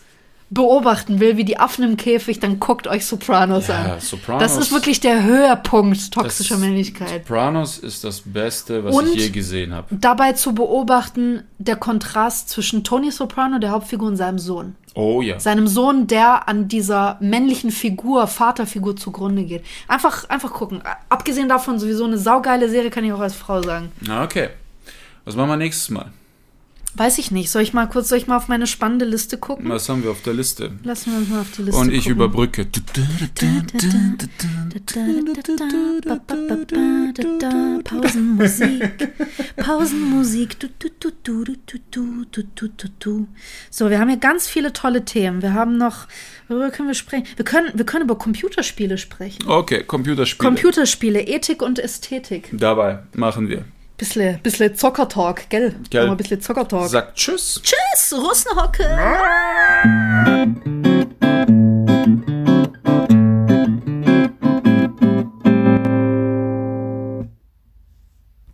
beobachten will, wie die Affen im Käfig, dann guckt euch Sopranos Ja, an. Sopranos- Das ist wirklich der Höhepunkt toxischer Das- Männlichkeit. Sopranos ist das Beste, was Und- ich je gesehen habe. Dabei zu beobachten, der Kontrast zwischen Tony Soprano, der Hauptfigur, und seinem Sohn. Oh ja. Seinem Sohn, der an dieser männlichen Figur, Vaterfigur zugrunde geht. Einfach, einfach gucken. Abgesehen davon, sowieso eine saugeile Serie, kann ich auch als Frau sagen. Na, okay. Was machen wir nächstes Mal? Weiß ich nicht. Soll ich mal kurz, soll ich mal auf meine spannende Liste gucken? Was haben wir auf der Liste? Lassen wir uns mal auf die Liste Und ich gucken. überbrücke. Pausenmusik. Pausenmusik. So, wir haben hier ganz viele tolle Themen. Wir haben noch, worüber können wir sprechen? Wir können, wir können über Computerspiele sprechen. Okay, Computerspiele. Computerspiele, Ethik und Ästhetik. Dabei machen wir. Bisschen, bisschen Zockertalk, gell? Gell. Wir Ein bisschen Zockertalk. Sagt Tschüss. Tschüss, Russenhocke.